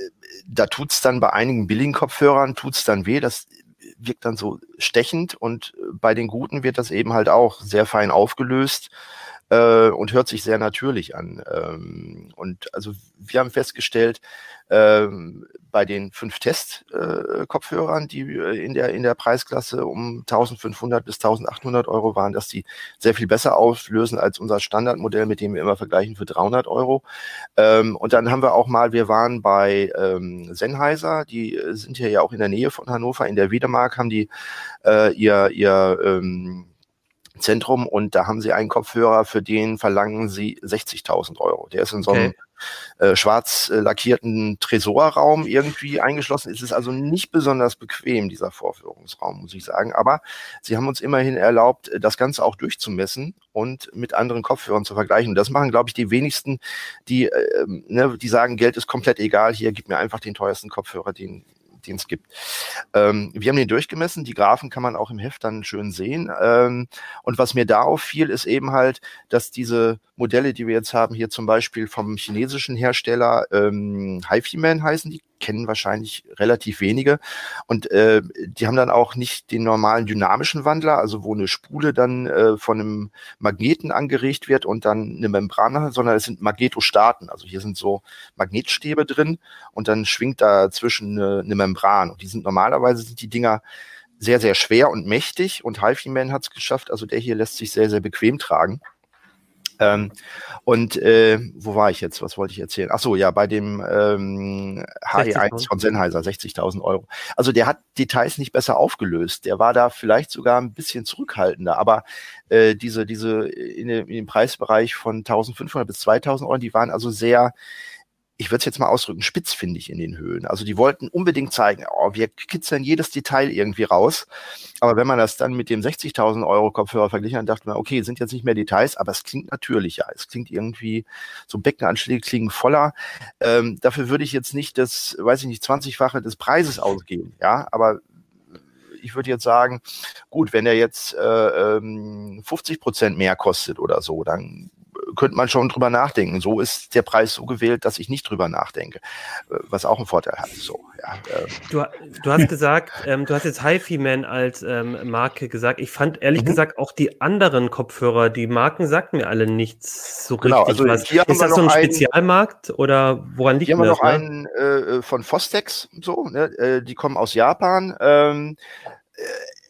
da tut's dann bei einigen billigen Kopfhörern, tut's dann weh, das wirkt dann so stechend und bei den guten wird das eben halt auch sehr fein aufgelöst äh, und hört sich sehr natürlich an. Ähm, und also wir haben festgestellt, ähm, bei den fünf Test-Kopfhörern, äh, die äh, in der, in der Preisklasse um 1500 bis 1800 Euro waren, dass die sehr viel besser auflösen als unser Standardmodell, mit dem wir immer vergleichen für 300 Euro. Ähm, und dann haben wir auch mal, wir waren bei ähm, Sennheiser, die äh, sind hier ja auch in der Nähe von Hannover, in der Wiedemark haben die äh, ihr, ihr ähm, Zentrum und da haben sie einen Kopfhörer, für den verlangen sie 60.000 Euro. Der ist in so einem okay. äh, schwarz äh, lackierten Tresorraum irgendwie eingeschlossen. Es ist also nicht besonders bequem, dieser Vorführungsraum, muss ich sagen. Aber sie haben uns immerhin erlaubt, äh, das Ganze auch durchzumessen und mit anderen Kopfhörern zu vergleichen. Und das machen, glaube ich, die wenigsten, die, äh, ne, die sagen, Geld ist komplett egal, hier gib mir einfach den teuersten Kopfhörer, den, den es gibt. Ähm, wir haben den durchgemessen, die Graphen kann man auch im Heft dann schön sehen. Ähm, und was mir da auffiel, ist eben halt, dass diese Modelle, die wir jetzt haben, hier zum Beispiel vom chinesischen Hersteller, ähm, HiFi-Man heißen die, kennen wahrscheinlich relativ wenige. Und äh, die haben dann auch nicht den normalen dynamischen Wandler, also wo eine Spule dann äh, von einem Magneten angeregt wird und dann eine Membran sondern es sind Magnetostaten. Also hier sind so Magnetstäbe drin und dann schwingt dazwischen eine, eine Membran. Und die sind normalerweise sind die Dinger sehr, sehr schwer und mächtig und HiFi-Man hat es geschafft. Also der hier lässt sich sehr, sehr bequem tragen. Ähm, und äh, wo war ich jetzt? Was wollte ich erzählen? Ach so, ja, bei dem ähm, HE1 von Sennheiser, 60.000 Euro. Also der hat Details nicht besser aufgelöst. Der war da vielleicht sogar ein bisschen zurückhaltender. Aber äh, diese, diese in, in dem Preisbereich von 1.500 bis 2.000 Euro, die waren also sehr ich würde es jetzt mal ausdrücken, spitzfindig in den Höhen. Also die wollten unbedingt zeigen, oh, wir kitzeln jedes Detail irgendwie raus. Aber wenn man das dann mit dem 60.000 Euro Kopfhörer verglichen hat, dachte man, okay, sind jetzt nicht mehr Details, aber es klingt natürlicher. Es klingt irgendwie, so Beckenanschläge klingen voller. Ähm, dafür würde ich jetzt nicht das, weiß ich nicht, 20-fache des Preises ausgeben. Ja, aber ich würde jetzt sagen, gut, wenn er jetzt äh, 50 ähm, Prozent mehr kostet oder so, dann könnte man schon drüber nachdenken. So ist der Preis so gewählt, dass ich nicht drüber nachdenke, äh, was auch einen Vorteil hat. So, ja, äh. du, du hast gesagt, ähm, du hast jetzt HiFi-Man als ähm, Marke gesagt. Ich fand ehrlich mhm. gesagt auch die anderen Kopfhörer, die Marken sagten mir alle nichts so genau, richtig. Also hier ist das so ein Spezialmarkt oder woran liegt das? Hier haben wir noch ne? einen äh, von Fostex, so, ne? Äh, die kommen aus Japan. Ähm, äh,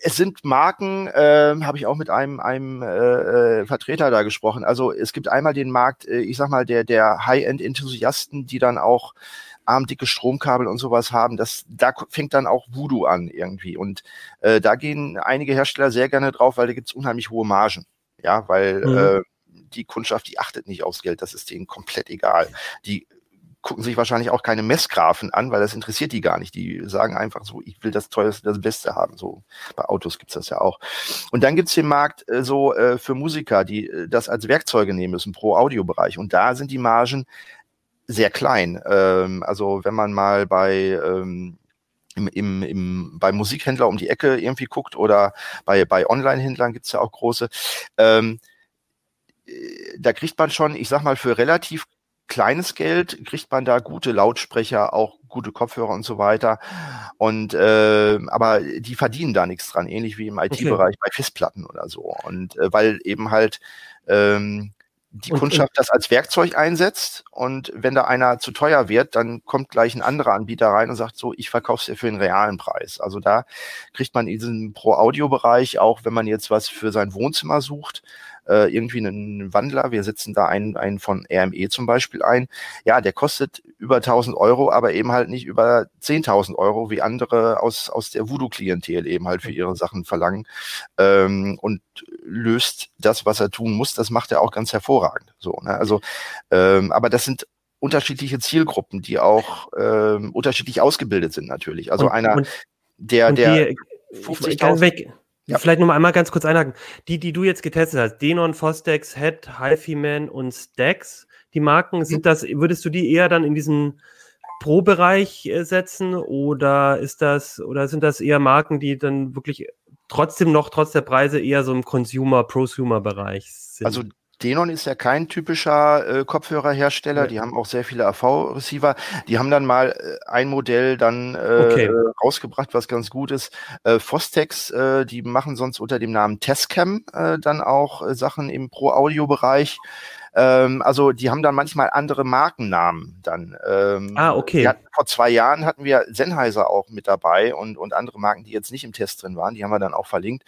es sind Marken, äh, habe ich auch mit einem, einem äh, äh, Vertreter da gesprochen. Also es gibt einmal den Markt, äh, ich sag mal, der, der High-End-Enthusiasten, die dann auch armdicke Stromkabel und sowas haben. Das, da fängt dann auch Voodoo an irgendwie. Und äh, da gehen einige Hersteller sehr gerne drauf, weil da gibt's unheimlich hohe Margen. Ja, weil mhm. äh, die Kundschaft, die achtet nicht aufs Geld, das ist denen komplett egal. Die gucken sich wahrscheinlich auch keine Messgrafen an, weil das interessiert die gar nicht. Die sagen einfach so, ich will das teuerste, das Beste haben. So bei Autos gibt's das ja auch. Und dann gibt's den Markt äh, so äh, für Musiker, die äh, das als Werkzeuge nehmen müssen pro Audiobereich. Und da sind die Margen sehr klein. Ähm, also wenn man mal bei ähm, im, im, im, bei Musikhändler um die Ecke irgendwie guckt oder bei, bei Online-Händlern gibt's ja auch große. Ähm, äh, da kriegt man schon, ich sag mal, für relativ kleines Geld kriegt man da gute Lautsprecher, auch gute Kopfhörer und so weiter. Und äh, aber die verdienen da nichts dran, ähnlich wie im IT-Bereich okay. bei Festplatten oder so. Und äh, weil eben halt ähm, die und, Kundschaft das als Werkzeug einsetzt und wenn da einer zu teuer wird, dann kommt gleich ein anderer Anbieter rein und sagt so, ich verkaufe es dir für den realen Preis. Also da kriegt man in diesem Pro-Audio-Bereich, auch wenn man jetzt was für sein Wohnzimmer sucht, äh, irgendwie einen Wandler. Wir setzen da einen, einen von RME zum Beispiel ein. Ja, der kostet über 1000 Euro, aber eben halt nicht über 10.000 Euro, wie andere aus, aus der Voodoo-Klientel eben halt für ihre Sachen verlangen. Ähm, und löst das, was er tun muss, das macht er auch ganz hervorragend. So, ne? Also, ähm, aber das sind unterschiedliche Zielgruppen, die auch ähm, unterschiedlich ausgebildet sind natürlich. Also und, einer, und, der, der 50.000 Ja. Vielleicht noch einmal ganz kurz einhaken. Die, die du jetzt getestet hast, Denon, Fostex, Head, HiFi-Man und Stax, die Marken, sind das, würdest du die eher dann in diesen Pro-Bereich äh, setzen oder ist das, oder sind das eher Marken, die dann wirklich trotzdem noch, trotz der Preise, eher so im Consumer-Prosumer-Bereich sind? Also Denon ist ja kein typischer äh, Kopfhörerhersteller. Ja. Die haben auch sehr viele AV-Receiver. Die haben dann mal äh, ein Modell dann äh, okay. rausgebracht, was ganz gut ist. Äh, Fostex, äh, die machen sonst unter dem Namen Testcam äh, dann auch äh, Sachen im Pro-Audio-Bereich. Ähm, also die haben dann manchmal andere Markennamen dann. Ähm, ah, okay. Hatten, vor zwei Jahren hatten wir Sennheiser auch mit dabei und, und andere Marken, die jetzt nicht im Test drin waren, die haben wir dann auch verlinkt.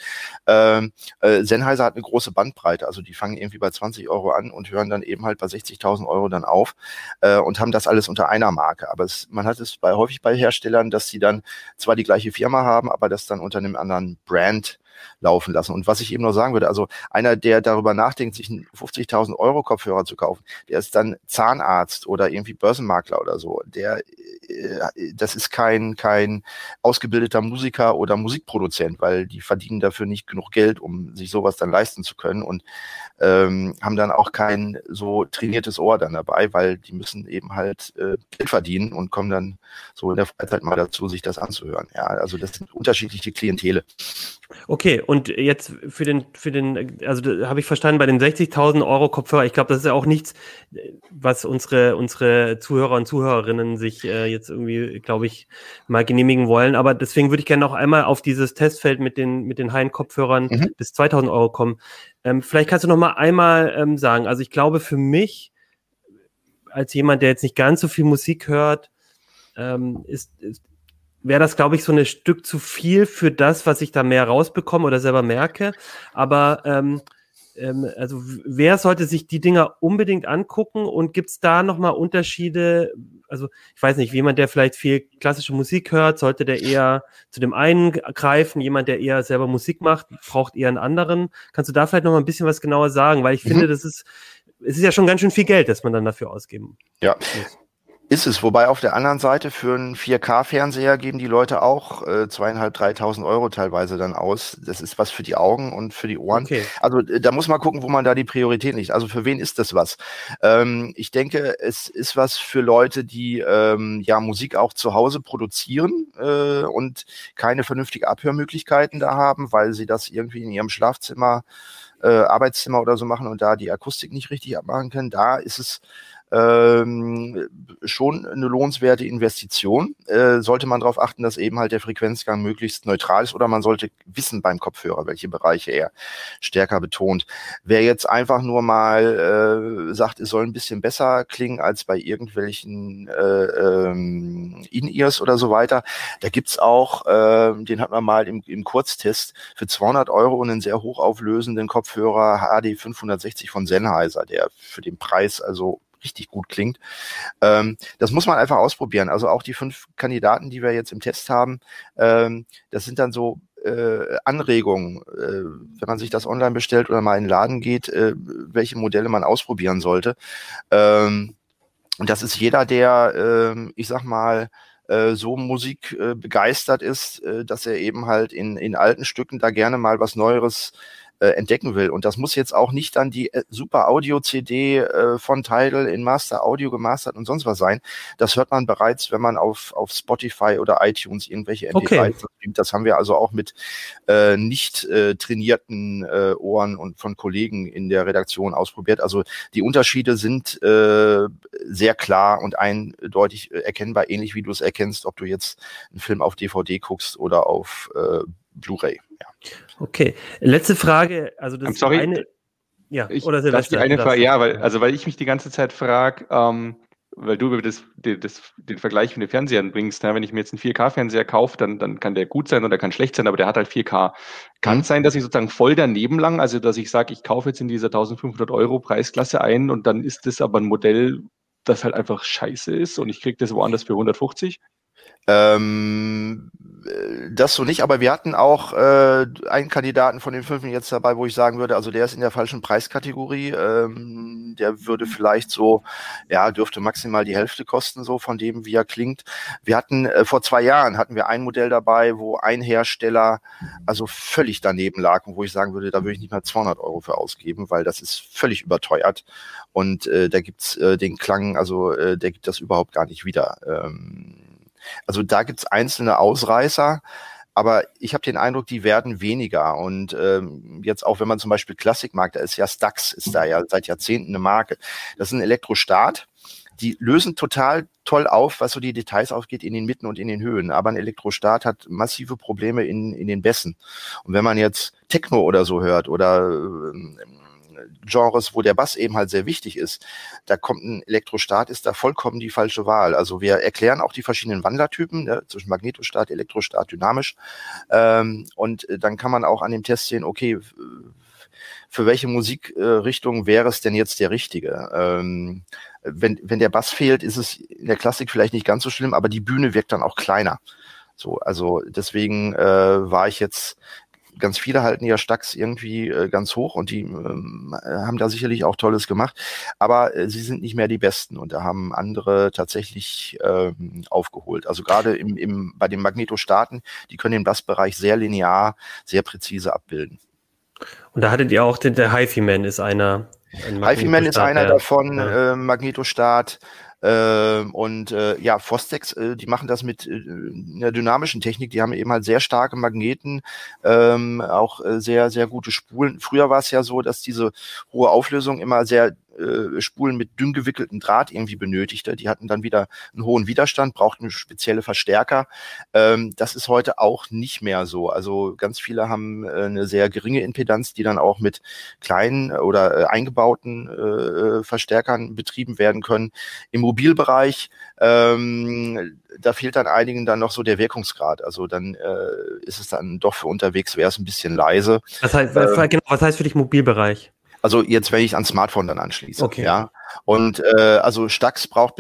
Ähm, äh, Sennheiser hat eine große Bandbreite, also die fangen irgendwie bei 20 Euro an und hören dann eben halt bei 60.000 Euro dann auf äh, und haben das alles unter einer Marke. Aber es, man hat es bei, häufig bei Herstellern, dass sie dann zwar die gleiche Firma haben, aber das dann unter einem anderen Brand laufen lassen. Und was ich eben noch sagen würde, also einer, der darüber nachdenkt, sich einen 50.000 Euro Kopfhörer zu kaufen, der ist dann Zahnarzt oder irgendwie Börsenmakler oder so. Der, äh, das ist kein, kein ausgebildeter Musiker oder Musikproduzent, weil die verdienen dafür nicht genug Geld, um sich sowas dann leisten zu können und ähm, haben dann auch kein so trainiertes Ohr dann dabei, weil die müssen eben halt äh, Geld verdienen und kommen dann so in der Freizeit mal dazu, sich das anzuhören. Ja, also das sind unterschiedliche Klientele. Okay, und jetzt für den, für den, also habe ich verstanden, bei den 60.000 Euro Kopfhörer, ich glaube, das ist ja auch nichts, was unsere, unsere Zuhörer und Zuhörerinnen sich äh, jetzt irgendwie, glaube ich, mal genehmigen wollen. Aber deswegen würde ich gerne noch einmal auf dieses Testfeld mit den, mit den High-Kopfhörern mhm. bis 2000 Euro kommen. Ähm, vielleicht kannst du noch mal einmal ähm, sagen, also ich glaube für mich, als jemand, der jetzt nicht ganz so viel Musik hört, ähm, ist, ist wäre das, glaube ich, so ein Stück zu viel für das, was ich da mehr rausbekomme oder selber merke. Aber ähm, ähm, also wer sollte sich die Dinger unbedingt angucken und gibt es da nochmal Unterschiede? Also ich weiß nicht, jemand, der vielleicht viel klassische Musik hört, sollte der eher zu dem einen greifen, jemand, der eher selber Musik macht, braucht eher einen anderen. Kannst du da vielleicht nochmal ein bisschen was genauer sagen? Weil ich mhm. finde, das ist, es ist ja schon ganz schön viel Geld, das man dann dafür ausgeben ja. muss. Ist es, wobei auf der anderen Seite für einen 4K-Fernseher geben die Leute auch äh, zweieinhalb, dreitausend Euro teilweise dann aus. Das ist was für die Augen und für die Ohren. Okay. Also äh, da muss man gucken, wo man da die Priorität liegt. Also für wen ist das was? Ähm, ich denke, es ist was für Leute, die ähm, ja Musik auch zu Hause produzieren äh, und keine vernünftige Abhörmöglichkeiten da haben, weil sie das irgendwie in ihrem Schlafzimmer, äh, Arbeitszimmer oder so machen und da die Akustik nicht richtig abmachen können. Da ist es ähm, schon eine lohnenswerte Investition. Äh, sollte man darauf achten, dass eben halt der Frequenzgang möglichst neutral ist oder man sollte wissen beim Kopfhörer, welche Bereiche er stärker betont. Wer jetzt einfach nur mal äh, sagt, es soll ein bisschen besser klingen als bei irgendwelchen äh, ähm, In-Ears oder so weiter, da gibt's auch, äh, den hat man mal im, im Kurztest für 200 Euro einen sehr hochauflösenden Kopfhörer HD 560 von Sennheiser, der für den Preis also richtig gut klingt. Ähm, das muss man einfach ausprobieren. Also auch die fünf Kandidaten, die wir jetzt im Test haben, ähm, das sind dann so äh, Anregungen, äh, wenn man sich das online bestellt oder mal in den Laden geht, äh, welche Modelle man ausprobieren sollte. Ähm, und das ist jeder, der, äh, ich sag mal, äh, so Musik äh, begeistert ist, äh, dass er eben halt in, in alten Stücken da gerne mal was Neueres äh, entdecken will. Und das muss jetzt auch nicht dann die äh, super Audio-CD äh, von Tidal in Master Audio gemastert und sonst was sein. Das hört man bereits, wenn man auf, auf Spotify oder iTunes irgendwelche MP3 okay. streamt. Das haben wir also auch mit äh, nicht äh, trainierten äh, Ohren und von Kollegen in der Redaktion ausprobiert. Also die Unterschiede sind äh, sehr klar und eindeutig äh, erkennbar, ähnlich wie du es erkennst, ob du jetzt einen Film auf DVD guckst oder auf äh, Blu-ray. Ja. Okay, letzte Frage. Also das I'm sorry. Eine, ja, ich, oder Silvester. Die eine Frage, ja, weil, also weil ich mich die ganze Zeit frage, ähm, weil du das, das, den Vergleich mit den Fernsehern bringst, na, wenn ich mir jetzt einen 4K-Fernseher kaufe, dann, dann kann der gut sein oder kann schlecht sein, aber der hat halt 4K. Kann mhm. es sein, dass ich sozusagen voll daneben lang, also dass ich sage, ich kaufe jetzt in dieser 1500 Euro Preisklasse ein und dann ist das aber ein Modell, das halt einfach scheiße ist und ich kriege das woanders für 150? Ähm, äh, das so nicht, aber wir hatten auch äh, einen Kandidaten von den fünf jetzt dabei, wo ich sagen würde, also der ist in der falschen Preiskategorie. Ähm, der würde vielleicht so, ja, dürfte maximal die Hälfte kosten, so von dem, wie er klingt. Wir hatten äh, vor zwei Jahren hatten wir ein Modell dabei, wo ein Hersteller also völlig daneben lag und wo ich sagen würde, da würde ich nicht mal 200 Euro für ausgeben, weil das ist völlig überteuert und äh, da gibt's äh, den Klang, also äh, der gibt das überhaupt gar nicht wieder. Ähm, also da gibt's einzelne Ausreißer, aber ich habe den Eindruck, die werden weniger. Und ähm, jetzt auch, wenn man zum Beispiel Klassik mag, da ist ja Stax, ist da ja seit Jahrzehnten eine Marke. Das ist ein Elektrostart. Die lösen total toll auf, was so die Details aufgeht in den Mitten und in den Höhen. Aber ein Elektrostart hat massive Probleme in, in den Bässen. Und wenn man jetzt Techno oder so hört oder äh, Genres, wo der Bass eben halt sehr wichtig ist, da kommt ein Elektrostat, ist da vollkommen die falsche Wahl. Also wir erklären auch die verschiedenen Wandlertypen ne, zwischen Magnetostat, Elektrostat, dynamisch. Ähm, und dann kann man auch an dem Test sehen, okay, für welche Musikrichtung wäre es denn jetzt der richtige? Ähm, wenn, wenn der Bass fehlt, ist es in der Klassik vielleicht nicht ganz so schlimm, aber die Bühne wirkt dann auch kleiner. So, also deswegen äh, war ich jetzt ganz viele halten ja Stax irgendwie äh, ganz hoch und die ähm, haben da sicherlich auch Tolles gemacht. Aber äh, sie sind nicht mehr die Besten und da haben andere tatsächlich ähm, aufgeholt. Also gerade im, im, bei den Magnetostaten, die können den Bassbereich sehr linear, sehr präzise abbilden. Und da hattet ihr auch den, der HiFi-Man ist einer. Ein HiFi-Man ist einer davon, ja. äh, Magnetostat. Äh, und äh, ja, Fostex, äh, die machen das mit äh, einer dynamischen Technik. Die haben eben halt sehr starke Magneten, ähm, auch äh, sehr, sehr gute Spulen. Früher war es ja so, dass diese hohe Auflösung immer sehr äh, Spulen mit dünn gewickeltem Draht irgendwie benötigte. Die hatten dann wieder einen hohen Widerstand, brauchten spezielle Verstärker. Ähm, das ist heute auch nicht mehr so. Also ganz viele haben äh, eine sehr geringe Impedanz, die dann auch mit kleinen oder äh, eingebauten äh, Verstärkern betrieben werden können. Im Mobilbereich ähm, da fehlt dann einigen dann noch so der Wirkungsgrad. Also dann äh, ist es dann doch für unterwegs wäre es ein bisschen leise. Was heißt, ähm, genau, was heißt für dich Mobilbereich? Also jetzt, wenn ich ans Smartphone dann anschließe. Okay. Ja. Und äh, also Stax braucht,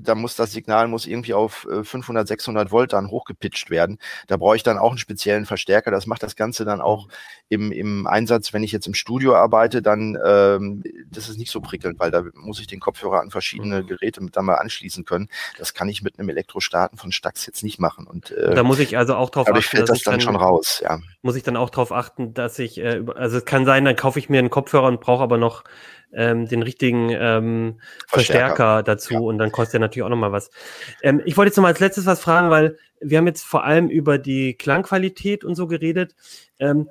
da muss das Signal muss irgendwie auf 500, äh, 600 Volt dann hochgepitcht werden. Da brauche ich dann auch einen speziellen Verstärker. Das macht das Ganze dann auch im, im Einsatz, wenn ich jetzt im Studio arbeite, dann ähm, das ist nicht so prickelnd, weil da muss ich den Kopfhörer an verschiedene Geräte mit dann mal anschließen können. Das kann ich mit einem Elektrostarten von Stax jetzt nicht machen. Und äh, da muss ich also auch drauf achten, fällt das dann, dann schon raus. Ja. Muss ich dann auch darauf achten, dass ich äh, also es kann sein, dann kaufe ich mir einen Kopfhörer und brauche aber noch ähm, den richtigen ähm, Verstärker. Verstärker dazu ja. und dann kostet er natürlich auch nochmal was. Ähm, ich wollte jetzt nochmal als letztes was fragen, weil wir haben jetzt vor allem über die Klangqualität und so geredet. Ähm,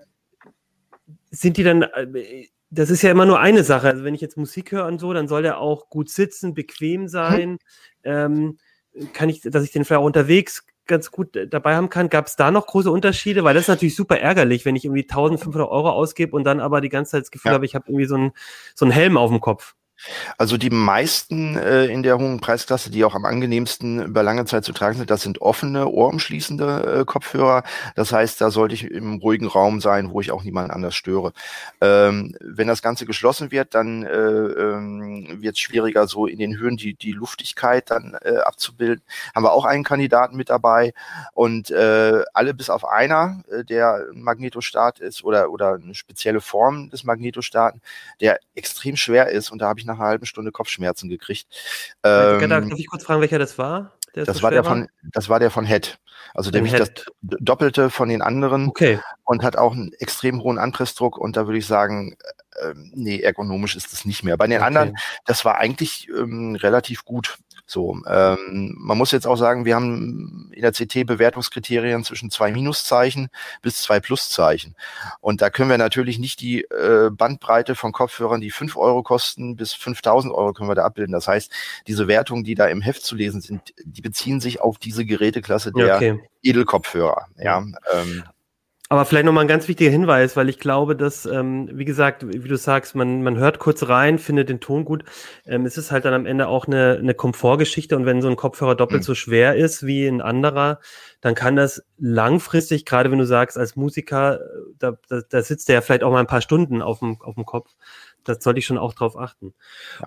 sind die dann, äh, das ist ja immer nur eine Sache. Also wenn ich jetzt Musik höre und so, dann soll der auch gut sitzen, bequem sein. Hm. Ähm, kann ich, dass ich den vielleicht auch unterwegs ganz gut dabei haben kann. Gab es da noch große Unterschiede? Weil das ist natürlich super ärgerlich, wenn ich irgendwie 1500 Euro ausgebe und dann aber die ganze Zeit das Gefühl ja. habe, ich habe irgendwie so einen so einen Helm auf dem Kopf. Also die meisten äh, in der hohen Preisklasse, die auch am angenehmsten über lange Zeit zu tragen sind, das sind offene, ohrumschließende äh, Kopfhörer. Das heißt, da sollte ich im ruhigen Raum sein, wo ich auch niemanden anders störe. Ähm, wenn das Ganze geschlossen wird, dann äh, ähm, wird es schwieriger, so in den Höhen die, die Luftigkeit dann äh, abzubilden. Haben wir auch einen Kandidaten mit dabei und äh, alle bis auf einer, äh, der Magnetostat ist oder, oder eine spezielle Form des Magnetostaten, der extrem schwer ist und da habe ich nach einer halben Stunde Kopfschmerzen gekriegt. Ähm, Darf ich kurz fragen, welcher das war? Das so war der von, das war der von Head. Also der wiegt das Doppelte von den anderen okay. und hat auch einen extrem hohen Anpressdruck und da würde ich sagen, äh, nee, ergonomisch ist das nicht mehr. Bei den okay. anderen, das war eigentlich ähm, relativ gut. So, ähm, man muss jetzt auch sagen, wir haben in der CT Bewertungskriterien zwischen zwei Minuszeichen bis zwei Pluszeichen. Und da können wir natürlich nicht die äh, Bandbreite von Kopfhörern, die fünf Euro kosten, bis 5000 Euro können wir da abbilden. Das heißt, diese Wertungen, die da im Heft zu lesen sind, die beziehen sich auf diese Geräteklasse der okay. Edelkopfhörer. Ja, ähm, aber vielleicht nochmal ein ganz wichtiger Hinweis, weil ich glaube, dass, ähm, wie gesagt, wie du sagst, man, man hört kurz rein, findet den Ton gut. Ähm, es ist halt dann am Ende auch eine, eine Komfortgeschichte und wenn so ein Kopfhörer doppelt so schwer ist wie ein anderer, dann kann das langfristig, gerade wenn du sagst, als Musiker, da, da, da sitzt der ja vielleicht auch mal ein paar Stunden auf dem, auf dem Kopf. Das sollte ich schon auch drauf achten.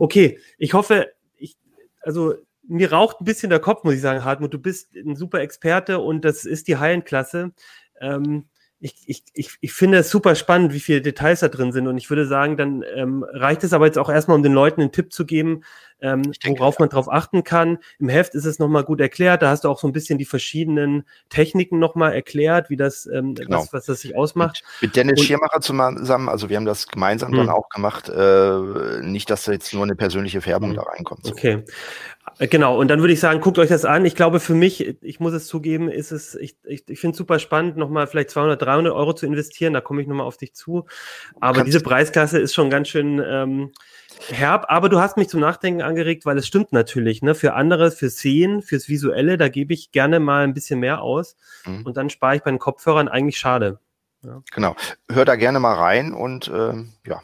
Okay, ich hoffe, ich, also mir raucht ein bisschen der Kopf, muss ich sagen, Hartmut. Du bist ein super Experte und das ist die High-End-Klasse. Ähm, ich, ich, ich, finde es super spannend, wie viele Details da drin sind. Und ich würde sagen, dann ähm, reicht es aber jetzt auch erstmal, um den Leuten einen Tipp zu geben, ähm, denke, worauf man drauf achten kann. Im Heft ist es nochmal gut erklärt. Da hast du auch so ein bisschen die verschiedenen Techniken nochmal erklärt, wie das, ähm, genau. was, was das sich ausmacht. Mit, mit Dennis Und, Schirmacher zusammen, also wir haben das gemeinsam dann hm. auch gemacht. Äh, nicht, dass da jetzt nur eine persönliche Färbung hm. da reinkommt. So. Okay. Äh, genau, und dann würde ich sagen, guckt euch das an. Ich glaube, für mich, ich muss es zugeben, ist es, ich, ich, ich finde es super spannend, nochmal vielleicht 200, 300 Euro zu investieren. Da komme ich nochmal auf dich zu. Aber Kannst diese Preisklasse ist schon ganz schön ähm, herb. Aber du hast mich zum Nachdenken angeregt, weil es stimmt natürlich. Ne? Für andere, für Sehen, fürs Visuelle, da gebe ich gerne mal ein bisschen mehr aus. Mhm. Und dann spare ich bei den Kopfhörern eigentlich schade. Ja. Genau. Hör da gerne mal rein und ähm, ja.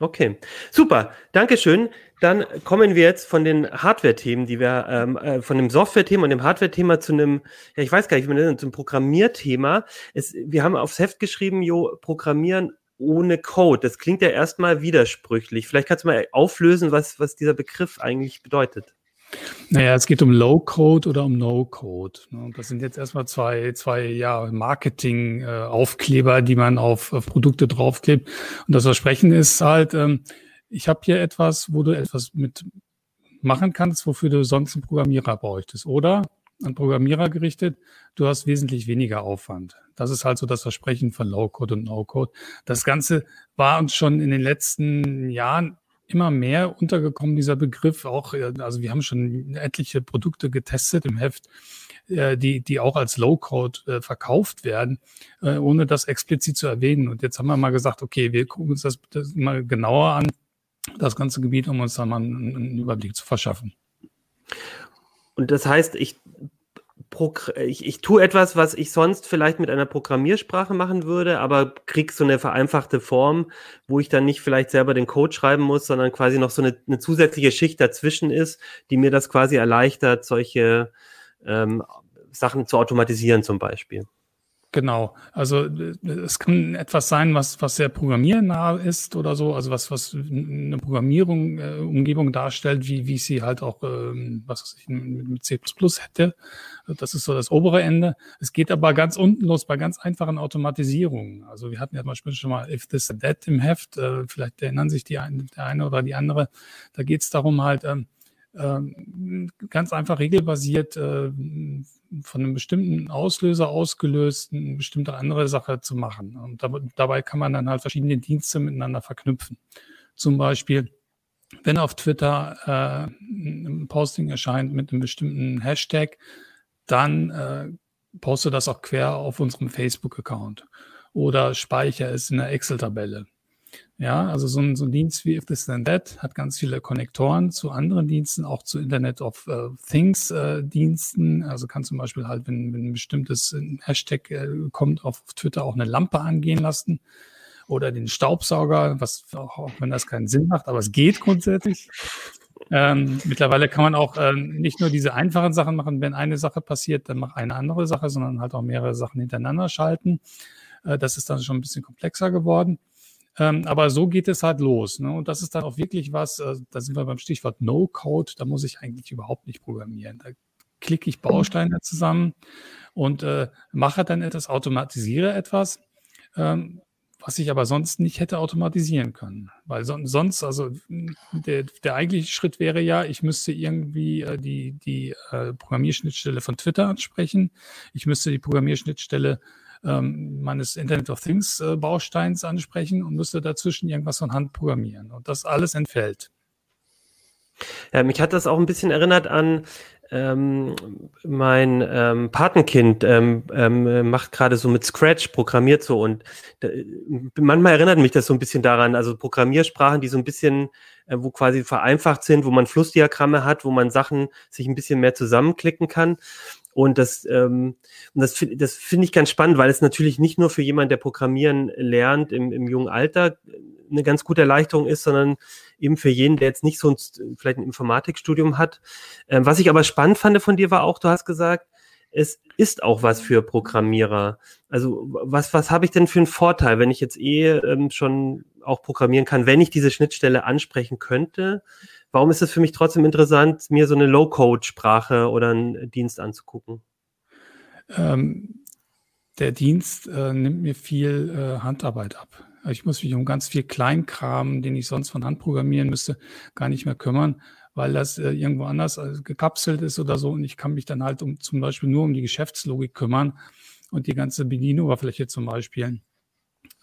Okay, super. Dankeschön. Dann kommen wir jetzt von den Hardware-Themen, die wir, ähm, äh, von dem Software-Thema und dem Hardware-Thema zu einem, ja, ich weiß gar nicht, wie man das nennt, zum Programmierthema. Es, wir haben aufs Heft geschrieben, Jo, Programmieren ohne Code. Das klingt ja erstmal widersprüchlich. Vielleicht kannst du mal auflösen, was, was dieser Begriff eigentlich bedeutet. Naja, es geht um Low-Code oder um No-Code. Ne? Das sind jetzt erstmal zwei, zwei ja, Marketing-Aufkleber, die man auf, auf, Produkte draufklebt. Und das Versprechen ist halt, ähm, ich habe hier etwas, wo du etwas mit machen kannst, wofür du sonst einen Programmierer bräuchtest. Oder an Programmierer gerichtet, du hast wesentlich weniger Aufwand. Das ist halt so das Versprechen von Low-Code und No-Code. Das Ganze war uns schon in den letzten Jahren immer mehr untergekommen, dieser Begriff. Auch, äh, also wir haben schon etliche Produkte getestet im Heft, äh, die, die auch als Low-Code äh, verkauft werden, ohne das explizit zu erwähnen. Und jetzt haben wir mal gesagt, okay, wir gucken uns das, das mal genauer an, das ganze Gebiet, um uns da mal einen, einen Überblick zu verschaffen. Und das heißt, ich, ich, ich tue etwas, was ich sonst vielleicht mit einer Programmiersprache machen würde, aber krieg so eine vereinfachte Form, wo ich dann nicht vielleicht selber den Code schreiben muss, sondern quasi noch so eine, eine zusätzliche Schicht dazwischen ist, die mir das quasi erleichtert, solche ähm, Sachen zu automatisieren zum Beispiel. Genau. Also es kann etwas sein, was, was sehr programmiernah ist oder so, also was, was eine Programmierung, äh, Umgebung darstellt, wie, wie ich sie halt auch, ähm, was weiß ich, mit C hätte. Das ist so das obere Ende. Es geht aber ganz unten los bei ganz einfachen Automatisierungen. Also wir hatten ja zum Beispiel schon mal If This That im Heft, äh, vielleicht erinnern sich die eine, der eine oder die andere. Da geht es darum halt, ähm, ähm, ganz einfach regelbasiert äh, von einem bestimmten Auslöser ausgelöst eine bestimmte andere Sache zu machen. Und dabei kann man dann halt verschiedene Dienste miteinander verknüpfen. Zum Beispiel, wenn auf Twitter äh, ein Posting erscheint mit einem bestimmten Hashtag, dann äh, poste das auch quer auf unserem Facebook-Account oder speichere es in der Excel-Tabelle. Ja, also so ein, so ein Dienst wie If This Then That hat ganz viele Konnektoren zu anderen Diensten, auch zu Internet of uh, Things äh, Diensten. Also kann zum Beispiel halt, wenn, wenn ein bestimmtes äh, Hashtag äh, kommt, auf Twitter auch eine Lampe angehen lassen oder den Staubsauger, was auch, auch wenn das keinen Sinn macht, aber es geht grundsätzlich. Ähm, mittlerweile kann man auch äh, nicht nur diese einfachen Sachen machen, wenn eine Sache passiert, dann mach eine andere Sache, sondern halt auch mehrere Sachen hintereinander schalten. Äh, das ist dann schon ein bisschen komplexer geworden. Ähm, aber so geht es halt los. Ne? Und das ist dann auch wirklich was, äh, da sind wir beim Stichwort No-Code, da muss ich eigentlich überhaupt nicht programmieren. Da klicke ich Bausteine zusammen und äh, mache dann etwas, automatisiere etwas, ähm, was ich aber sonst nicht hätte automatisieren können. Weil son sonst, also der, der eigentliche Schritt wäre ja, ich müsste irgendwie äh, die, die äh, Programmierschnittstelle von Twitter ansprechen. Ich müsste die Programmierschnittstelle ähm, meines Internet of Things äh, Bausteins ansprechen und müsste dazwischen irgendwas von Hand programmieren. Und das alles entfällt. Ja, mich hat das auch ein bisschen erinnert an ähm, mein ähm, Patenkind ähm, ähm, macht gerade so mit Scratch, programmiert so und da, manchmal erinnert mich das so ein bisschen daran, also Programmiersprachen, die so ein bisschen, äh, wo quasi vereinfacht sind, wo man Flussdiagramme hat, wo man Sachen sich ein bisschen mehr zusammenklicken kann. Und das, ähm, und das, das finde ich ganz spannend, weil es natürlich nicht nur für jemanden, der Programmieren lernt im, im jungen Alter, eine ganz gute Erleichterung ist, sondern eben für jeden, der jetzt nicht so ein, vielleicht ein Informatikstudium hat. Ähm, was ich aber spannend fand von dir war auch, du hast gesagt, es ist auch was für Programmierer. Also was, was habe ich denn für einen Vorteil, wenn ich jetzt eh ähm, schon auch programmieren kann, wenn ich diese Schnittstelle ansprechen könnte? Warum ist es für mich trotzdem interessant, mir so eine Low-Code-Sprache oder einen Dienst anzugucken? Ähm, der Dienst äh, nimmt mir viel äh, Handarbeit ab. Ich muss mich um ganz viel Kleinkram, den ich sonst von Hand programmieren müsste, gar nicht mehr kümmern, weil das äh, irgendwo anders äh, gekapselt ist oder so. Und ich kann mich dann halt um zum Beispiel nur um die Geschäftslogik kümmern und die ganze Bedienoberfläche zum Beispiel.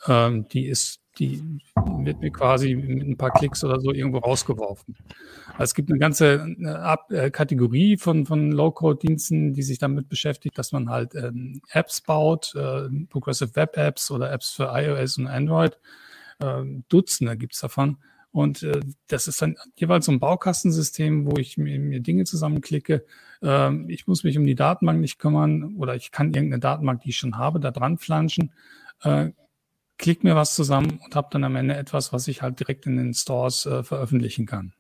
Ähm, die ist die wird mir quasi mit ein paar Klicks oder so irgendwo rausgeworfen. Also es gibt eine ganze Ab äh, Kategorie von, von Low-Code-Diensten, die sich damit beschäftigt, dass man halt ähm, Apps baut, äh, Progressive Web Apps oder Apps für iOS und Android. Äh, Dutzende gibt's davon. Und äh, das ist dann jeweils so ein Baukastensystem, wo ich mir, mir Dinge zusammenklicke. Ähm, ich muss mich um die Datenbank nicht kümmern oder ich kann irgendeine Datenbank, die ich schon habe, da dran flanschen. Äh, klick mir was zusammen und habe dann am Ende etwas, was ich halt direkt in den Stores äh, veröffentlichen kann.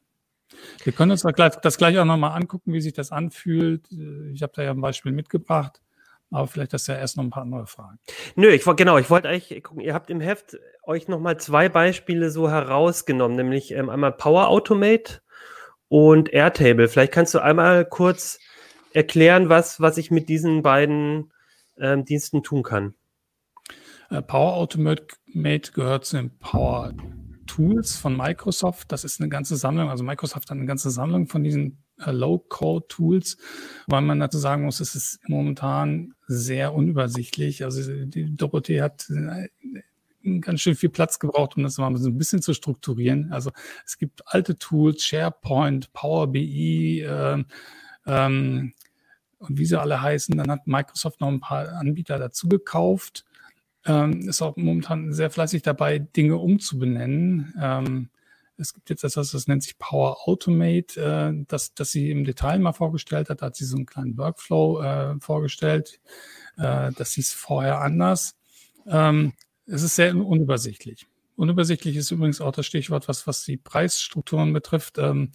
Wir können uns das gleich, auch nochmal angucken, wie sich das anfühlt. Äh, ich habe da ja ein Beispiel mitgebracht, aber vielleicht hast du ja erst noch ein paar andere Fragen. Nö, ich wollte genau, ich wollte eigentlich gucken, ihr habt im Heft euch nochmal zwei Beispiele so herausgenommen, nämlich ähm, einmal Power Automate und Airtable. Vielleicht kannst du einmal kurz erklären, was, was ich mit diesen beiden ähm, Diensten tun kann. Äh, Power Automate gehört zu den Power Tools von Microsoft. Das ist eine ganze Sammlung. Also Microsoft hat eine ganze Sammlung von diesen Low-Code-Tools, weil man dazu sagen muss, es ist momentan sehr unübersichtlich. Also die Dorothee hat äh, ganz schön viel Platz gebraucht, um das mal so ein bisschen zu strukturieren. Also es gibt alte Tools, SharePoint, Power BI, äh, ähm, und wie sie alle heißen. Dann hat Microsoft noch ein paar Anbieter dazu gekauft ähm, ist auch momentan sehr fleißig dabei, Dinge umzubenennen. Ähm, es gibt jetzt etwas, das nennt sich Power Automate, äh, das, das sie im Detail mal vorgestellt hat. Da hat sie so einen kleinen Workflow äh, vorgestellt. Äh, das hieß vorher anders. Ähm, es ist sehr unübersichtlich. Unübersichtlich ist übrigens auch das Stichwort, was, was die Preisstrukturen betrifft. Ähm,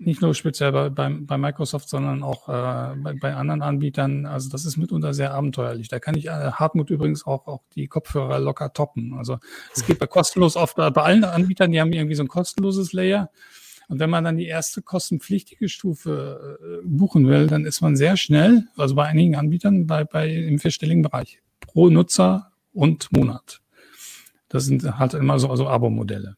nicht nur speziell bei, bei, bei Microsoft, sondern auch äh, bei, bei anderen Anbietern. Also das ist mitunter sehr abenteuerlich. Da kann ich äh, Hartmut übrigens auch, auch die Kopfhörer locker toppen. Also es geht bei kostenlos oft bei allen Anbietern, die haben irgendwie so ein kostenloses Layer. Und wenn man dann die erste kostenpflichtige Stufe äh, buchen will, dann ist man sehr schnell, also bei einigen Anbietern, bei, bei im vierstelligen Bereich pro Nutzer und Monat. Das sind halt immer so also Abo-Modelle.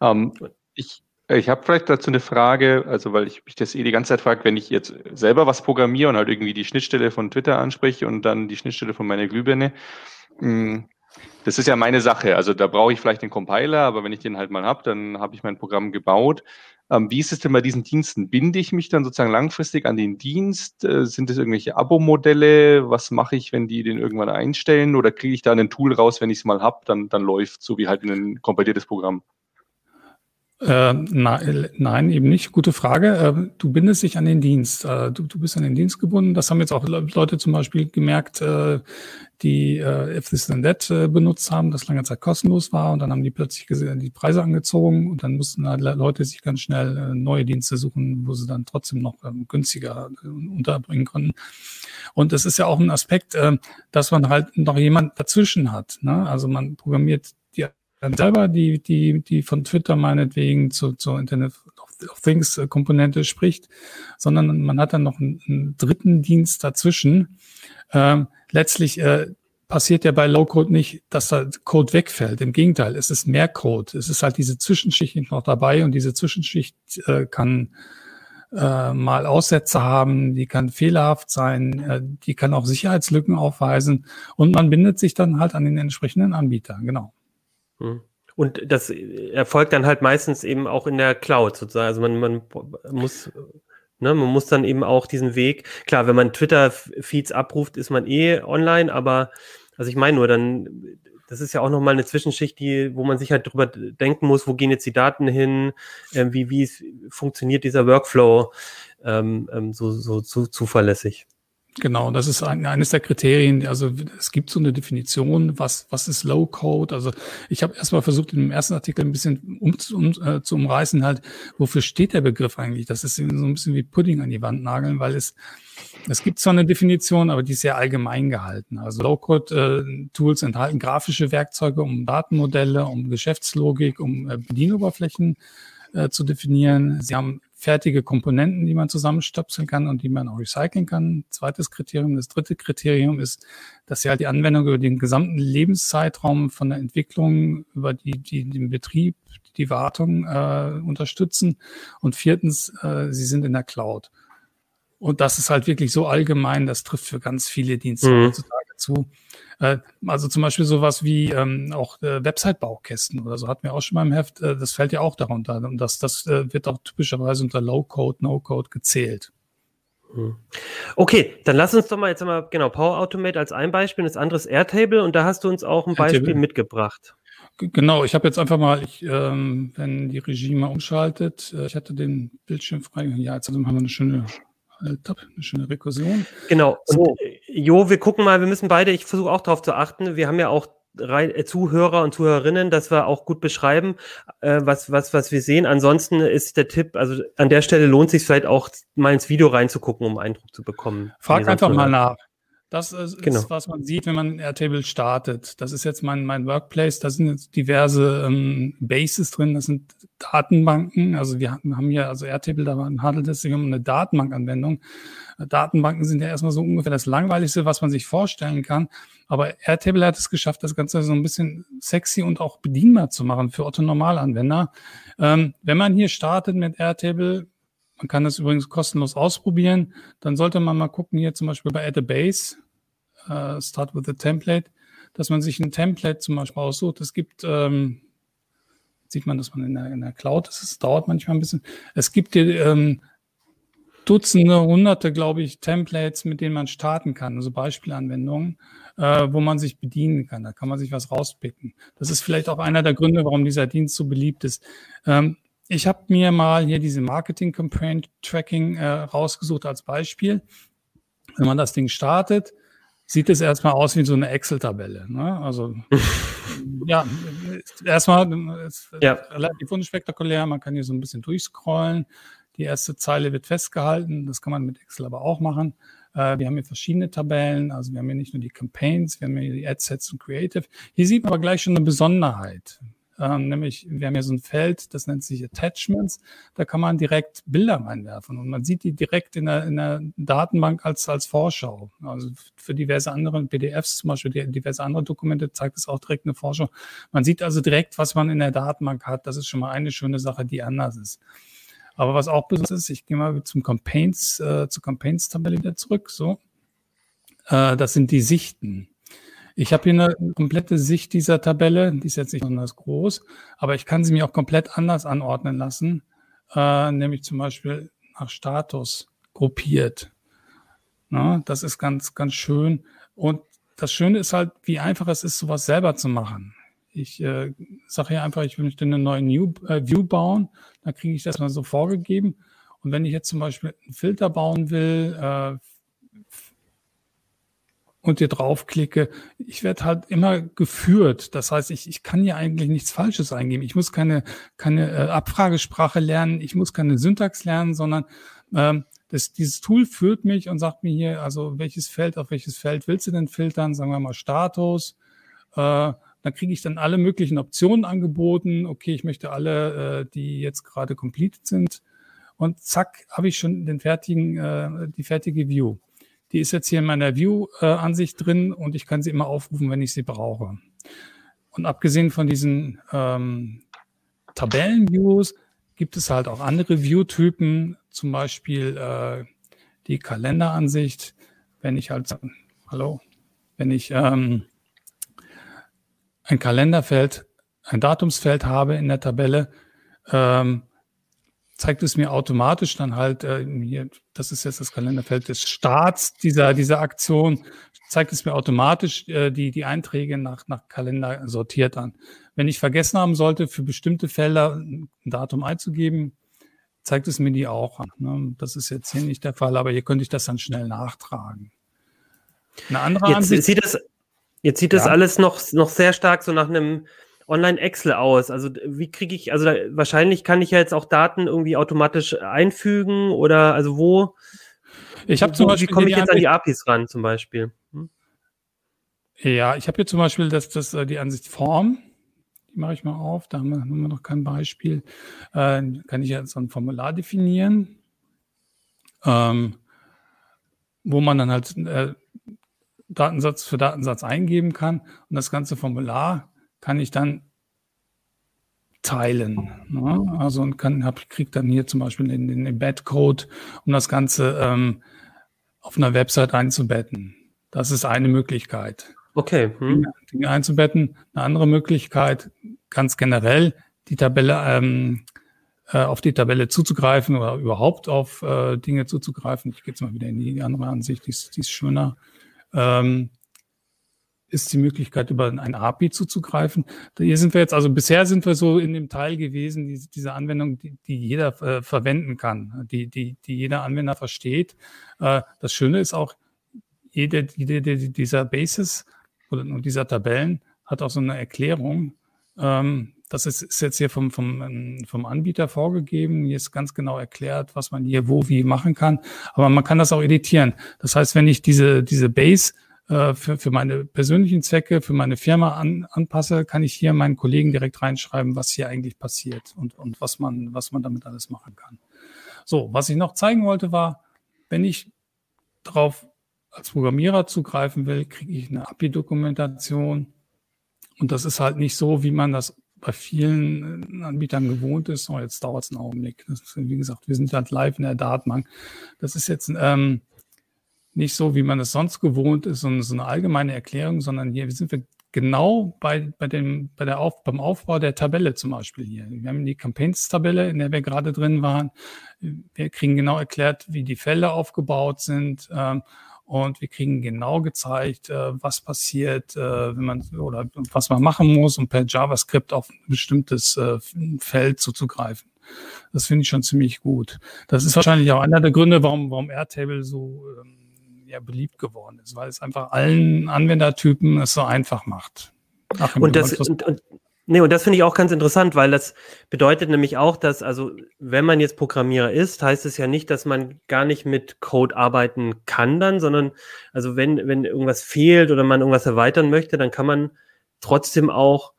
Um, ähm, ich ich habe vielleicht dazu eine Frage, also weil ich mich das eh die ganze Zeit frage, wenn ich jetzt selber was programmiere und halt irgendwie die Schnittstelle von Twitter anspreche und dann die Schnittstelle von meiner Glühbirne. Hm, das ist ja meine Sache. Also da brauche ich vielleicht den Compiler, aber wenn ich den halt mal habe, dann habe ich mein Programm gebaut. Ähm, wie ist es denn bei diesen Diensten? Binde ich mich dann sozusagen langfristig an den Dienst? Äh, sind es irgendwelche Abo-Modelle? Was mache ich, wenn die den irgendwann einstellen? Oder kriege ich da ein Tool raus, wenn ich es mal habe, dann, dann läuft so wie halt ein kompiliertes Programm? Äh, nein, nein, eben nicht. Gute Frage. Äh, du bindest dich an den Dienst. Äh, du, du bist an den Dienst gebunden. Das haben jetzt auch Leute zum Beispiel gemerkt, äh, die äh, If This Then That äh, benutzt haben, das lange Zeit kostenlos war und dann haben die plötzlich die Preise angezogen und dann mussten halt Leute sich ganz schnell äh, neue Dienste suchen, wo sie dann trotzdem noch ähm, günstiger äh, unterbringen konnten. Und es ist ja auch ein Aspekt, äh, dass man halt noch jemand dazwischen hat. Ne? Also man programmiert dann selber, die, die, die von Twitter meinetwegen zu, zur Internet of Things Komponente spricht, sondern man hat dann noch einen, einen dritten Dienst dazwischen. Ähm, letztlich äh, passiert ja bei Low-Code nicht, dass da Code wegfällt. Im Gegenteil, es ist mehr Code. Es ist halt diese Zwischenschicht noch dabei und diese Zwischenschicht äh, kann äh, mal Aussätze haben, die kann fehlerhaft sein, äh, die kann auch Sicherheitslücken aufweisen und man bindet sich dann halt an den entsprechenden Anbieter, genau. Hm. Und das erfolgt dann halt meistens eben auch in der Cloud sozusagen. Also man, man muss, ne, man muss dann eben auch diesen Weg, klar, wenn man Twitter-Feeds abruft, ist man eh online, aber also ich meine nur, dann, das ist ja auch nochmal eine Zwischenschicht, die, wo man sich halt drüber denken muss, wo gehen jetzt die Daten hin, äh, wie, wie funktioniert dieser Workflow ähm, ähm, so, so, so zuverlässig. Genau, das ist ein, eines der Kriterien. Also es gibt so eine Definition, was, was ist Low Code. Also ich habe erstmal versucht, in dem ersten Artikel ein bisschen um, um, äh, zu umreißen, halt, wofür steht der Begriff eigentlich? Das ist so ein bisschen wie Pudding an die Wand nageln, weil es, es gibt zwar eine Definition, aber die ist sehr allgemein gehalten. Also Low Code äh, Tools enthalten grafische Werkzeuge, um Datenmodelle, um Geschäftslogik, um äh, Bedienoberflächen äh, zu definieren. Sie haben fertige Komponenten, die man zusammenstöpseln kann und die man auch recyceln kann. Zweites Kriterium. Das dritte Kriterium ist, dass sie halt die Anwendung über den gesamten Lebenszeitraum von der Entwicklung über die, die den Betrieb, die Wartung äh, unterstützen. Und viertens, äh, sie sind in der Cloud. Und das ist halt wirklich so allgemein, das trifft für ganz viele Dienste mhm. Zu. Äh, also zum Beispiel sowas wie ähm, auch äh, Website-Baukästen oder so hatten wir auch schon mal im Heft. Äh, das fällt ja auch darunter. Und das, das äh, wird auch typischerweise unter Low-Code, No-Code gezählt. Hm. Okay, dann lass uns doch mal jetzt mal, genau, Power Automate als ein Beispiel, das andere ist Airtable und da hast du uns auch ein Beispiel Airtable. mitgebrabt. Genau, ich habe jetzt einfach mal, ich, ähm, wenn die Regie mal umschaltet, äh, ich hatte den Bildschirm frei. Ja, jetzt haben wir eine schöne äh, top, eine schöne Rekursion. Genau. So. Äh, Jo, wir gucken mal, wir müssen beide, ich versuche auch darauf zu achten, wir haben ja auch äh, Zuhörer und Zuhörerinnen, dass wir auch gut beschreiben, äh, was, was, was wir sehen. Ansonsten ist der Tipp, also an der Stelle lohnt sich vielleicht auch mal ins Video reinzugucken, um Eindruck zu bekommen. Frag einfach mal nach. Das ist, genau. was man sieht, wenn man Airtable startet. Das ist jetzt mein, mein Workplace. Da sind jetzt diverse ähm, Bases drin. Das sind Datenbanken. Also wir haben hier, also Airtable, da handelt es sich um eine Datenbankanwendung. Datenbanken sind ja erstmal so ungefähr das Langweiligste, was man sich vorstellen kann. Aber Airtable hat es geschafft, das Ganze so ein bisschen sexy und auch bedienbar zu machen für Otto-Normalanwender. Ähm, wenn man hier startet mit Airtable, man kann das übrigens kostenlos ausprobieren. Dann sollte man mal gucken, hier zum Beispiel bei Add a Base, uh, Start with a Template, dass man sich ein Template zum Beispiel aussucht. Es gibt, ähm, sieht man, dass man in der, in der Cloud ist. Es dauert manchmal ein bisschen. Es gibt ähm, Dutzende, Hunderte, glaube ich, Templates, mit denen man starten kann, also Beispielanwendungen, äh, wo man sich bedienen kann. Da kann man sich was rauspicken. Das ist vielleicht auch einer der Gründe, warum dieser Dienst so beliebt ist. Ähm, ich habe mir mal hier diese Marketing Campaign Tracking äh, rausgesucht als Beispiel. Wenn man das Ding startet, sieht es erstmal aus wie so eine Excel-Tabelle. Ne? Also ja, erstmal ja. relativ unspektakulär. Man kann hier so ein bisschen durchscrollen. Die erste Zeile wird festgehalten. Das kann man mit Excel aber auch machen. Äh, wir haben hier verschiedene Tabellen. Also wir haben hier nicht nur die Campaigns, wir haben hier die Adsets und Creative. Hier sieht man aber gleich schon eine Besonderheit ähm, nämlich wir haben hier so ein Feld, das nennt sich Attachments. Da kann man direkt Bilder reinwerfen und man sieht die direkt in der, in der Datenbank als, als Vorschau. Also für diverse andere PDFs, zum Beispiel diverse andere Dokumente, zeigt es auch direkt eine Vorschau. Man sieht also direkt, was man in der Datenbank hat. Das ist schon mal eine schöne Sache, die anders ist. Aber was auch besonders ist, ich gehe mal zum Campaigns, äh, zur Campaigns-Tabelle wieder zurück. So, äh, das sind die Sichten. Ich habe hier eine komplette Sicht dieser Tabelle, die ist jetzt nicht besonders groß, aber ich kann sie mir auch komplett anders anordnen lassen, äh, nämlich zum Beispiel nach Status gruppiert. Na, das ist ganz, ganz schön. Und das Schöne ist halt, wie einfach es ist, sowas selber zu machen. Ich äh, sage hier einfach, ich möchte einen neuen New, äh, View bauen, dann kriege ich das mal so vorgegeben. Und wenn ich jetzt zum Beispiel einen Filter bauen will, äh, und hier draufklicke, ich werde halt immer geführt. Das heißt, ich, ich kann hier eigentlich nichts Falsches eingeben. Ich muss keine, keine äh, Abfragesprache lernen, ich muss keine Syntax lernen, sondern ähm, das, dieses Tool führt mich und sagt mir hier, also welches Feld, auf welches Feld willst du denn filtern? Sagen wir mal Status. Äh, dann kriege ich dann alle möglichen Optionen angeboten. Okay, ich möchte alle, äh, die jetzt gerade completed sind. Und zack, habe ich schon den fertigen, äh, die fertige View. Die ist jetzt hier in meiner View-Ansicht drin und ich kann sie immer aufrufen, wenn ich sie brauche. Und abgesehen von diesen ähm, Tabellen-Views gibt es halt auch andere View-Typen, zum Beispiel äh, die Kalenderansicht. Wenn ich halt, hallo, wenn ich ähm, ein Kalenderfeld, ein Datumsfeld habe in der Tabelle, ähm, zeigt es mir automatisch dann halt, äh, hier, das ist jetzt das Kalenderfeld des Starts dieser, dieser Aktion, zeigt es mir automatisch äh, die, die Einträge nach, nach Kalender sortiert an. Wenn ich vergessen haben sollte, für bestimmte Felder ein Datum einzugeben, zeigt es mir die auch an. Ne? Das ist jetzt hier nicht der Fall, aber hier könnte ich das dann schnell nachtragen. Eine andere jetzt Ansicht. Sieht das, jetzt sieht das alles noch, noch sehr stark so nach einem Online-Excel aus. Also wie kriege ich, also da, wahrscheinlich kann ich ja jetzt auch Daten irgendwie automatisch einfügen oder also wo. Ich habe zum Beispiel. Wie komme ich jetzt an die APIs ran zum Beispiel? Hm? Ja, ich habe hier zum Beispiel das, das, äh, die Ansicht Form. Die mache ich mal auf. Da haben wir, haben wir noch kein Beispiel. Äh, kann ich jetzt ein Formular definieren, ähm, wo man dann halt äh, Datensatz für Datensatz eingeben kann. Und das ganze Formular kann ich dann teilen. Ne? Also und kann, hab, krieg dann hier zum Beispiel den, den Embed-Code, um das Ganze ähm, auf einer Website einzubetten. Das ist eine Möglichkeit. Okay. Hm. Dinge einzubetten. Eine andere Möglichkeit, ganz generell die Tabelle ähm, äh, auf die Tabelle zuzugreifen oder überhaupt auf äh, Dinge zuzugreifen. Ich gehe jetzt mal wieder in die andere Ansicht, die ist, die ist schöner. Ähm, ist die Möglichkeit, über ein API zuzugreifen. Hier sind wir jetzt, also bisher sind wir so in dem Teil gewesen, die, diese Anwendung, die, die jeder äh, verwenden kann, die, die, die jeder Anwender versteht. Äh, das Schöne ist auch, jede, jede dieser Bases oder dieser Tabellen hat auch so eine Erklärung. Ähm, das ist, ist jetzt hier vom, vom, ähm, vom Anbieter vorgegeben. Hier ist ganz genau erklärt, was man hier wo wie machen kann. Aber man kann das auch editieren. Das heißt, wenn ich diese, diese Base äh, für, für meine persönlichen Zwecke, für meine Firma an, anpasse, kann ich hier meinen Kollegen direkt reinschreiben, was hier eigentlich passiert und, und was man, was man damit alles machen kann. So, was ich noch zeigen wollte, war, wenn ich darauf als Programmierer zugreifen will, kriege ich eine API-Dokumentation. Und das ist halt nicht so, wie man das bei vielen Anbietern gewohnt ist. Oh, jetzt dauert es einen Augenblick. Ist, wie gesagt, wir sind halt live in der Datenbank. Das ist jetzt ähm, nicht so, wie man es sonst gewohnt ist, so eine allgemeine Erklärung, sondern hier sind wir genau bei, bei dem, bei der Auf, beim Aufbau der Tabelle zum Beispiel hier. Wir haben die Campaigns-Tabelle, in der wir gerade drin waren. Wir kriegen genau erklärt, wie die Felder aufgebaut sind. Ähm, und wir kriegen genau gezeigt, äh, was passiert, äh, wenn man oder was man machen muss, um per JavaScript auf ein bestimmtes äh, Feld zuzugreifen. Das finde ich schon ziemlich gut. Das ist wahrscheinlich auch einer der Gründe, warum, warum Airtable so ähm, ja, beliebt geworden ist, weil es einfach allen Anwendertypen es so einfach macht. Ach, und das, und, und, nee, und das finde ich auch ganz interessant, weil das bedeutet nämlich auch, dass, also, wenn man jetzt Programmierer ist, heißt es ja nicht, dass man gar nicht mit Code arbeiten kann dann, sondern, also, wenn, wenn irgendwas fehlt oder man irgendwas erweitern möchte, dann kann man trotzdem auch,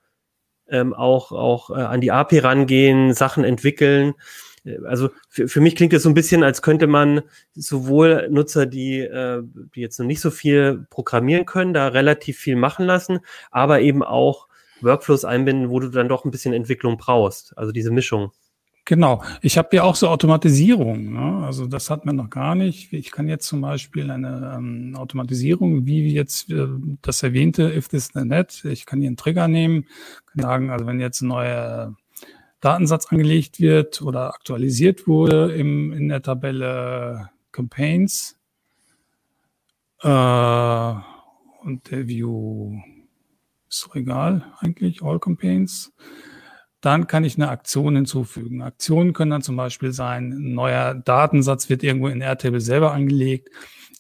ähm, auch, auch äh, an die API rangehen, Sachen entwickeln also für, für mich klingt es so ein bisschen, als könnte man sowohl Nutzer, die, äh, die jetzt noch nicht so viel programmieren können, da relativ viel machen lassen, aber eben auch Workflows einbinden, wo du dann doch ein bisschen Entwicklung brauchst. Also diese Mischung. Genau. Ich habe ja auch so Automatisierung. Ne? Also das hat man noch gar nicht. Ich kann jetzt zum Beispiel eine ähm, Automatisierung, wie jetzt äh, das erwähnte If This Then That, ich kann hier einen Trigger nehmen, kann sagen, also wenn jetzt ein neuer Datensatz angelegt wird oder aktualisiert wurde im, in der Tabelle Campaigns. Äh, und der View ist egal eigentlich, All Campaigns. Dann kann ich eine Aktion hinzufügen. Aktionen können dann zum Beispiel sein, ein neuer Datensatz wird irgendwo in Airtable selber angelegt.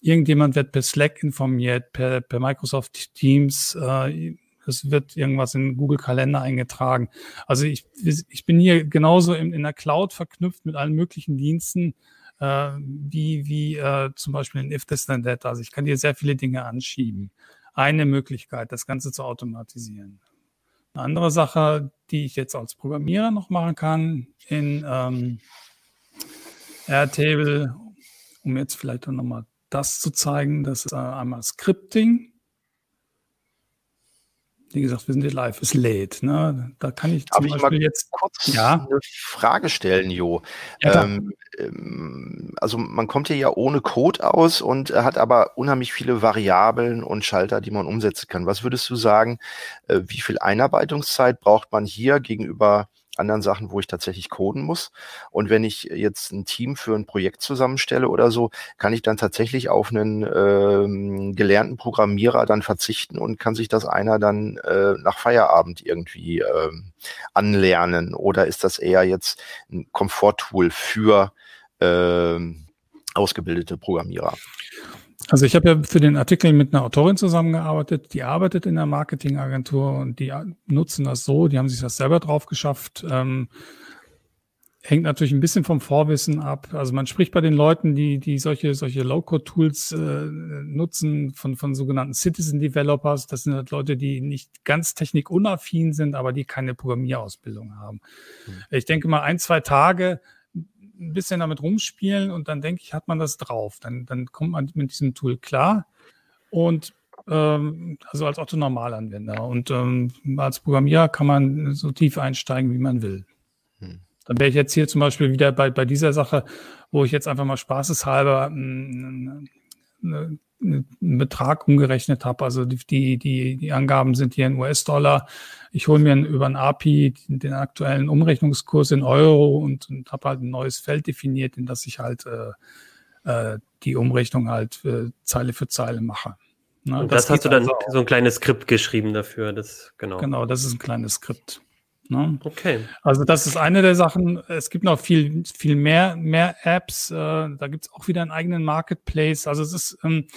Irgendjemand wird per Slack informiert, per, per Microsoft Teams äh, es wird irgendwas in Google Kalender eingetragen. Also ich, ich bin hier genauso in, in der Cloud verknüpft mit allen möglichen Diensten, äh, wie, wie äh, zum Beispiel in If This Then That. Also ich kann hier sehr viele Dinge anschieben. Eine Möglichkeit, das Ganze zu automatisieren. Eine andere Sache, die ich jetzt als Programmierer noch machen kann in ähm, Airtable, um jetzt vielleicht nochmal das zu zeigen, das ist äh, einmal Scripting wie gesagt, wir sind hier live, es lädt. Ne? Da kann ich zum Darf Beispiel ich jetzt kurz ja? eine Frage stellen, Jo. Ja, ähm, ähm, also man kommt hier ja ohne Code aus und hat aber unheimlich viele Variablen und Schalter, die man umsetzen kann. Was würdest du sagen, äh, wie viel Einarbeitungszeit braucht man hier gegenüber anderen Sachen, wo ich tatsächlich coden muss. Und wenn ich jetzt ein Team für ein Projekt zusammenstelle oder so, kann ich dann tatsächlich auf einen ähm, gelernten Programmierer dann verzichten und kann sich das einer dann äh, nach Feierabend irgendwie ähm, anlernen? Oder ist das eher jetzt ein Komforttool für ähm, ausgebildete Programmierer? Also ich habe ja für den Artikel mit einer Autorin zusammengearbeitet, die arbeitet in der Marketingagentur und die nutzen das so, die haben sich das selber drauf geschafft. Ähm, hängt natürlich ein bisschen vom Vorwissen ab. Also man spricht bei den Leuten, die, die solche, solche Low-Code-Tools äh, nutzen, von, von sogenannten Citizen Developers. Das sind halt Leute, die nicht ganz technikunaffin sind, aber die keine Programmierausbildung haben. Mhm. Ich denke mal, ein, zwei Tage ein bisschen damit rumspielen und dann denke ich, hat man das drauf. Dann, dann kommt man mit diesem Tool klar. Und ähm, also als Otto Normalanwender. Und ähm, als Programmierer kann man so tief einsteigen, wie man will. Hm. Dann wäre ich jetzt hier zum Beispiel wieder bei, bei dieser Sache, wo ich jetzt einfach mal spaßeshalber einen, einen, Betrag umgerechnet habe. Also die, die, die Angaben sind hier in US-Dollar. Ich hole mir über ein API den aktuellen Umrechnungskurs in Euro und, und habe halt ein neues Feld definiert, in das ich halt äh, äh, die Umrechnung halt äh, Zeile für Zeile mache. Na, und das, das hast du dann also so ein kleines Skript geschrieben dafür, das genau. Genau, das ist ein kleines Skript. Ne? Okay. Also das ist eine der Sachen. Es gibt noch viel, viel mehr, mehr Apps. Äh, da gibt es auch wieder einen eigenen Marketplace. Also es ist, ähm,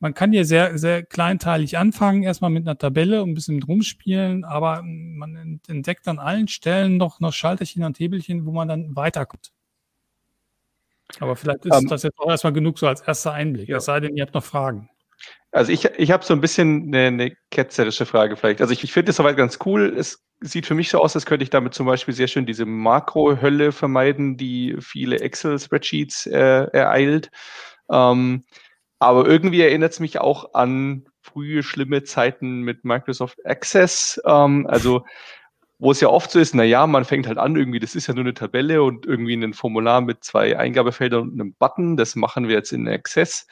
man kann hier sehr, sehr kleinteilig anfangen, erstmal mit einer Tabelle und ein bisschen rumspielen, aber man entdeckt an allen Stellen noch, noch Schalterchen und Hebelchen, wo man dann weiterkommt. Aber vielleicht ist um, ähm, das jetzt auch erstmal genug so als erster Einblick. Ja. Es sei denn, ihr habt noch Fragen. Also ich, ich habe so ein bisschen eine, eine ketzerische Frage vielleicht. Also ich, ich finde es soweit ganz cool. Es sieht für mich so aus, als könnte ich damit zum Beispiel sehr schön diese Makro-Hölle vermeiden, die viele Excel-Spreadsheets äh, ereilt. Ähm, aber irgendwie erinnert es mich auch an frühe schlimme Zeiten mit Microsoft Access. Ähm, also wo es ja oft so ist, na ja, man fängt halt an, irgendwie, das ist ja nur eine Tabelle und irgendwie ein Formular mit zwei Eingabefeldern und einem Button, das machen wir jetzt in Access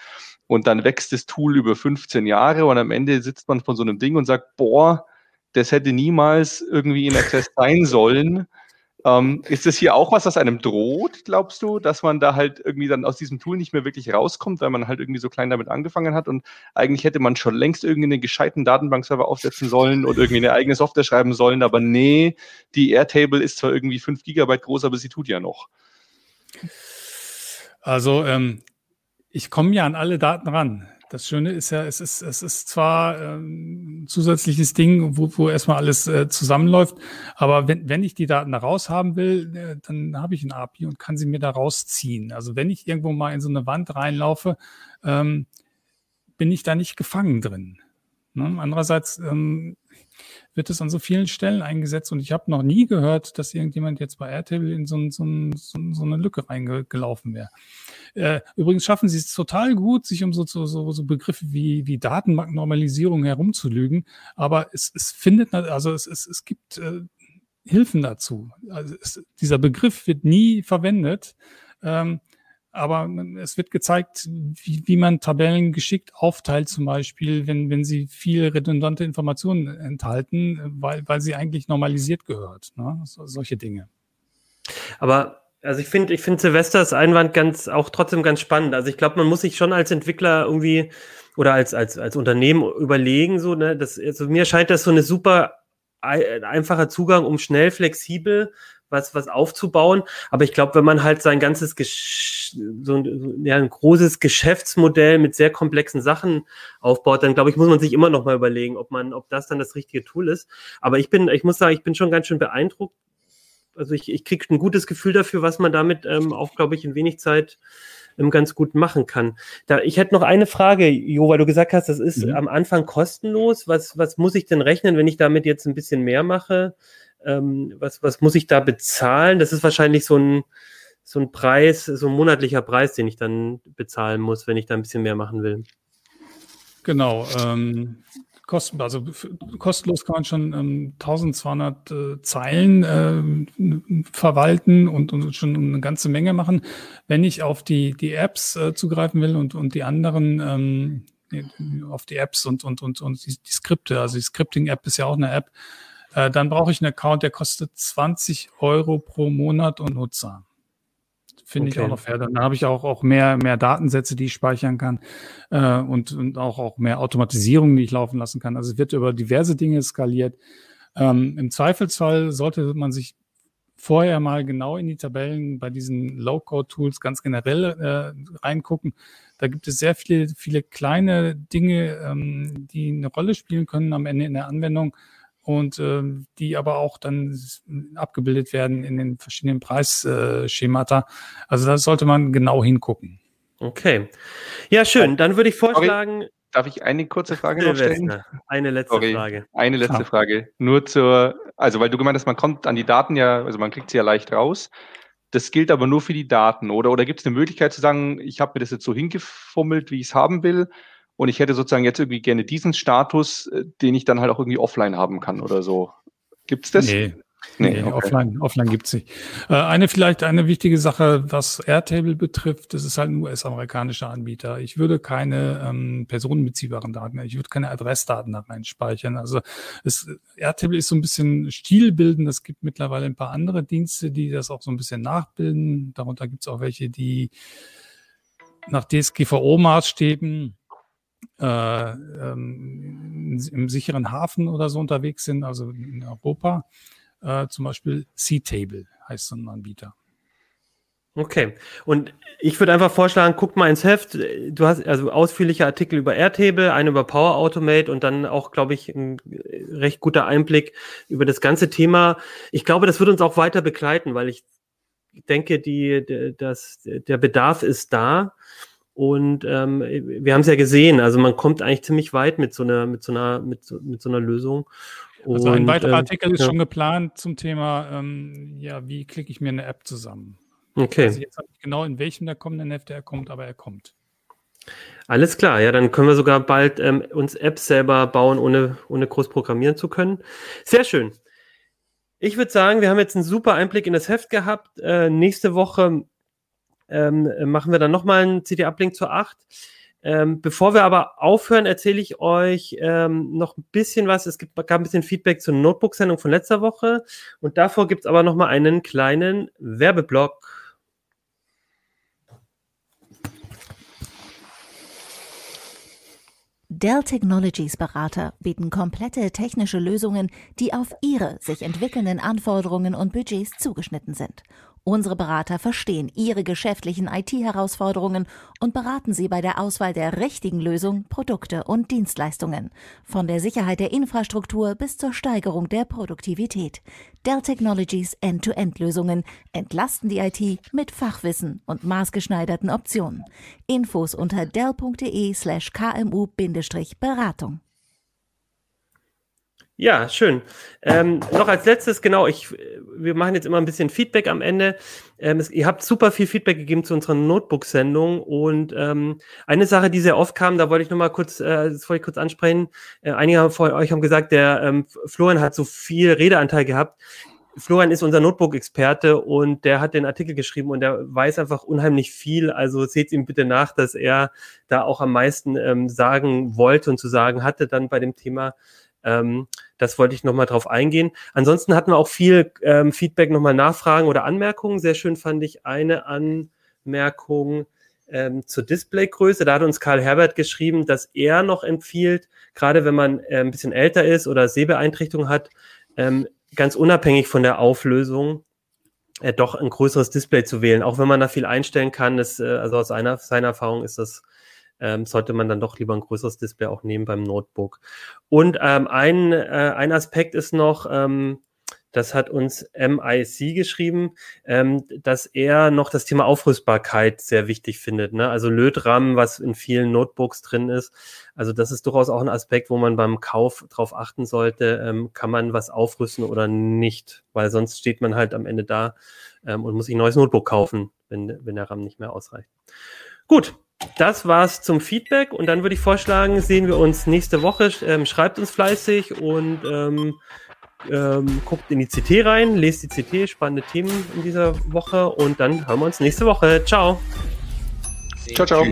und dann wächst das Tool über 15 Jahre und am Ende sitzt man von so einem Ding und sagt, boah, das hätte niemals irgendwie in Access sein sollen. Ähm, ist das hier auch was, was einem droht, glaubst du, dass man da halt irgendwie dann aus diesem Tool nicht mehr wirklich rauskommt, weil man halt irgendwie so klein damit angefangen hat und eigentlich hätte man schon längst irgendwie einen gescheiten Datenbankserver aufsetzen sollen und irgendwie eine eigene Software schreiben sollen, aber nee, die Airtable ist zwar irgendwie 5 Gigabyte groß, aber sie tut ja noch. Also ähm, ich komme ja an alle Daten ran. Das Schöne ist ja, es ist, es ist zwar ähm, ein zusätzliches Ding, wo, wo erstmal alles äh, zusammenläuft, aber wenn, wenn ich die Daten da raus haben will, äh, dann habe ich ein API und kann sie mir da rausziehen. Also wenn ich irgendwo mal in so eine Wand reinlaufe, ähm, bin ich da nicht gefangen drin. Ne? Andererseits ähm, wird es an so vielen Stellen eingesetzt und ich habe noch nie gehört, dass irgendjemand jetzt bei Airtable in so, so, so, so eine Lücke reingelaufen wäre. Äh, übrigens schaffen sie es total gut, sich um so, Begriffe wie, wie Datenbanknormalisierung herumzulügen, aber es, es findet, also es, es, es gibt äh, Hilfen dazu. Also es, dieser Begriff wird nie verwendet. Ähm, aber es wird gezeigt, wie, wie man Tabellen geschickt aufteilt, zum Beispiel, wenn, wenn sie viel redundante Informationen enthalten, weil, weil sie eigentlich normalisiert gehört. Ne? So, solche Dinge. Aber also ich finde, ich finde Silvesters Einwand ganz auch trotzdem ganz spannend. Also ich glaube, man muss sich schon als Entwickler irgendwie oder als als als Unternehmen überlegen, so ne, das also mir scheint das so eine super einfacher Zugang, um schnell flexibel was, was aufzubauen. Aber ich glaube, wenn man halt sein ganzes Gesch so ein, ja, ein großes Geschäftsmodell mit sehr komplexen Sachen aufbaut, dann glaube ich, muss man sich immer noch mal überlegen, ob man, ob das dann das richtige Tool ist. Aber ich bin, ich muss sagen, ich bin schon ganz schön beeindruckt. Also ich, ich kriege ein gutes Gefühl dafür, was man damit ähm, auch, glaube ich, in wenig Zeit ganz gut machen kann. Da, ich hätte noch eine Frage, Jo, weil du gesagt hast, das ist mhm. am Anfang kostenlos. Was, was muss ich denn rechnen, wenn ich damit jetzt ein bisschen mehr mache? ähm, was, was muss ich da bezahlen? Das ist wahrscheinlich so ein, so ein Preis, so ein monatlicher Preis, den ich dann bezahlen muss, wenn ich da ein bisschen mehr machen will. Genau. Ähm, kosten, also kostenlos kann man schon ähm, 1200 äh, Zeilen äh, verwalten und, und schon eine ganze Menge machen. Wenn ich auf die, die Apps äh, zugreifen will und, und die anderen ähm, auf die Apps und, und, und, und die, die Skripte, also die Scripting-App ist ja auch eine App, äh, dann brauche ich einen Account, der kostet 20 Euro pro Monat und Nutzer. Finde okay. ich auch noch fair. Dann habe ich auch, auch mehr, mehr Datensätze, die ich speichern kann äh, und, und auch, auch mehr Automatisierung, die ich laufen lassen kann. Also es wird über diverse Dinge skaliert. Ähm, Im Zweifelsfall sollte man sich vorher mal genau in die Tabellen bei diesen Low-Code-Tools ganz generell äh, reingucken. Da gibt es sehr viele, viele kleine Dinge, ähm, die eine Rolle spielen können am Ende in der Anwendung und äh, die aber auch dann abgebildet werden in den verschiedenen Preisschemata. also da sollte man genau hingucken. Okay. Ja, schön. Dann würde ich vorschlagen. Darf ich eine kurze Frage noch stellen? Eine letzte Sorry, Frage. Eine letzte Klar. Frage. Nur zur, also weil du gemeint hast, man kommt an die Daten ja, also man kriegt sie ja leicht raus. Das gilt aber nur für die Daten, oder? Oder gibt es eine Möglichkeit zu sagen, ich habe mir das jetzt so hingefummelt, wie ich es haben will, und ich hätte sozusagen jetzt irgendwie gerne diesen Status, äh, den ich dann halt auch irgendwie offline haben kann oder so. Gibt es das? Nee, Nee, okay. offline, offline gibt's nicht. Äh, eine vielleicht eine wichtige Sache, was Airtable betrifft, das ist halt ein US-amerikanischer Anbieter. Ich würde keine ähm, personenbeziehbaren Daten, ich würde keine Adressdaten da rein speichern. Also es, Airtable ist so ein bisschen stilbildend. Es gibt mittlerweile ein paar andere Dienste, die das auch so ein bisschen nachbilden. Darunter gibt's auch welche, die nach DSGVO-Maßstäben äh, ähm, im sicheren Hafen oder so unterwegs sind, also in Europa. Äh, zum Beispiel C-Table heißt so ein Anbieter. Okay. Und ich würde einfach vorschlagen, guck mal ins Heft. Du hast also ausführliche Artikel über Airtable, einen über Power Automate und dann auch, glaube ich, ein recht guter Einblick über das ganze Thema. Ich glaube, das wird uns auch weiter begleiten, weil ich denke, die, das, der Bedarf ist da. Und ähm, wir haben es ja gesehen, also man kommt eigentlich ziemlich weit mit so einer, mit so einer, mit so, mit so einer Lösung. Also ein weiterer ähm, Artikel ist ja. schon geplant zum Thema, ähm, ja, wie klicke ich mir eine App zusammen? Okay. Also jetzt habe ich genau in welchem der kommenden Hefte er kommt, aber er kommt. Alles klar, ja, dann können wir sogar bald ähm, uns Apps selber bauen, ohne, ohne groß programmieren zu können. Sehr schön. Ich würde sagen, wir haben jetzt einen super Einblick in das Heft gehabt. Äh, nächste Woche ähm, machen wir dann nochmal einen CD-Uplink zur 8. Ähm, bevor wir aber aufhören, erzähle ich euch ähm, noch ein bisschen was. Es gibt, gab ein bisschen Feedback zur Notebook-Sendung von letzter Woche. Und davor gibt es aber noch mal einen kleinen Werbeblock. Dell Technologies Berater bieten komplette technische Lösungen, die auf Ihre sich entwickelnden Anforderungen und Budgets zugeschnitten sind Unsere Berater verstehen Ihre geschäftlichen IT-Herausforderungen und beraten Sie bei der Auswahl der richtigen Lösung, Produkte und Dienstleistungen. Von der Sicherheit der Infrastruktur bis zur Steigerung der Produktivität. Dell Technologies End-to-End-Lösungen entlasten die IT mit Fachwissen und maßgeschneiderten Optionen. Infos unter dell.de slash kmu-beratung. Ja, schön. Ähm, noch als letztes, genau, ich, wir machen jetzt immer ein bisschen Feedback am Ende. Ähm, es, ihr habt super viel Feedback gegeben zu unserer Notebook-Sendung und ähm, eine Sache, die sehr oft kam, da wollte ich noch mal kurz, äh, das wollte ich kurz ansprechen. Äh, einige von euch haben gesagt, der ähm, Florian hat so viel Redeanteil gehabt. Florian ist unser Notebook-Experte und der hat den Artikel geschrieben und der weiß einfach unheimlich viel. Also seht ihm bitte nach, dass er da auch am meisten ähm, sagen wollte und zu sagen hatte dann bei dem Thema. Ähm, das wollte ich nochmal drauf eingehen. Ansonsten hatten wir auch viel ähm, Feedback, nochmal Nachfragen oder Anmerkungen. Sehr schön fand ich eine Anmerkung ähm, zur Displaygröße. Da hat uns Karl Herbert geschrieben, dass er noch empfiehlt, gerade wenn man äh, ein bisschen älter ist oder Sehbeeinträchtigung hat, ähm, ganz unabhängig von der Auflösung, äh, doch ein größeres Display zu wählen. Auch wenn man da viel einstellen kann, ist, äh, also aus einer, seiner Erfahrung ist das ähm, sollte man dann doch lieber ein größeres Display auch nehmen beim Notebook. Und ähm, ein, äh, ein Aspekt ist noch, ähm, das hat uns MIC geschrieben, ähm, dass er noch das Thema Aufrüstbarkeit sehr wichtig findet. Ne? Also Lötram, was in vielen Notebooks drin ist. Also das ist durchaus auch ein Aspekt, wo man beim Kauf drauf achten sollte, ähm, kann man was aufrüsten oder nicht, weil sonst steht man halt am Ende da ähm, und muss sich ein neues Notebook kaufen, wenn, wenn der RAM nicht mehr ausreicht. Gut, das war's zum Feedback und dann würde ich vorschlagen, sehen wir uns nächste Woche. Ähm, schreibt uns fleißig und ähm, ähm, guckt in die CT rein, lest die CT, spannende Themen in dieser Woche und dann hören wir uns nächste Woche. Ciao. Ciao, ciao.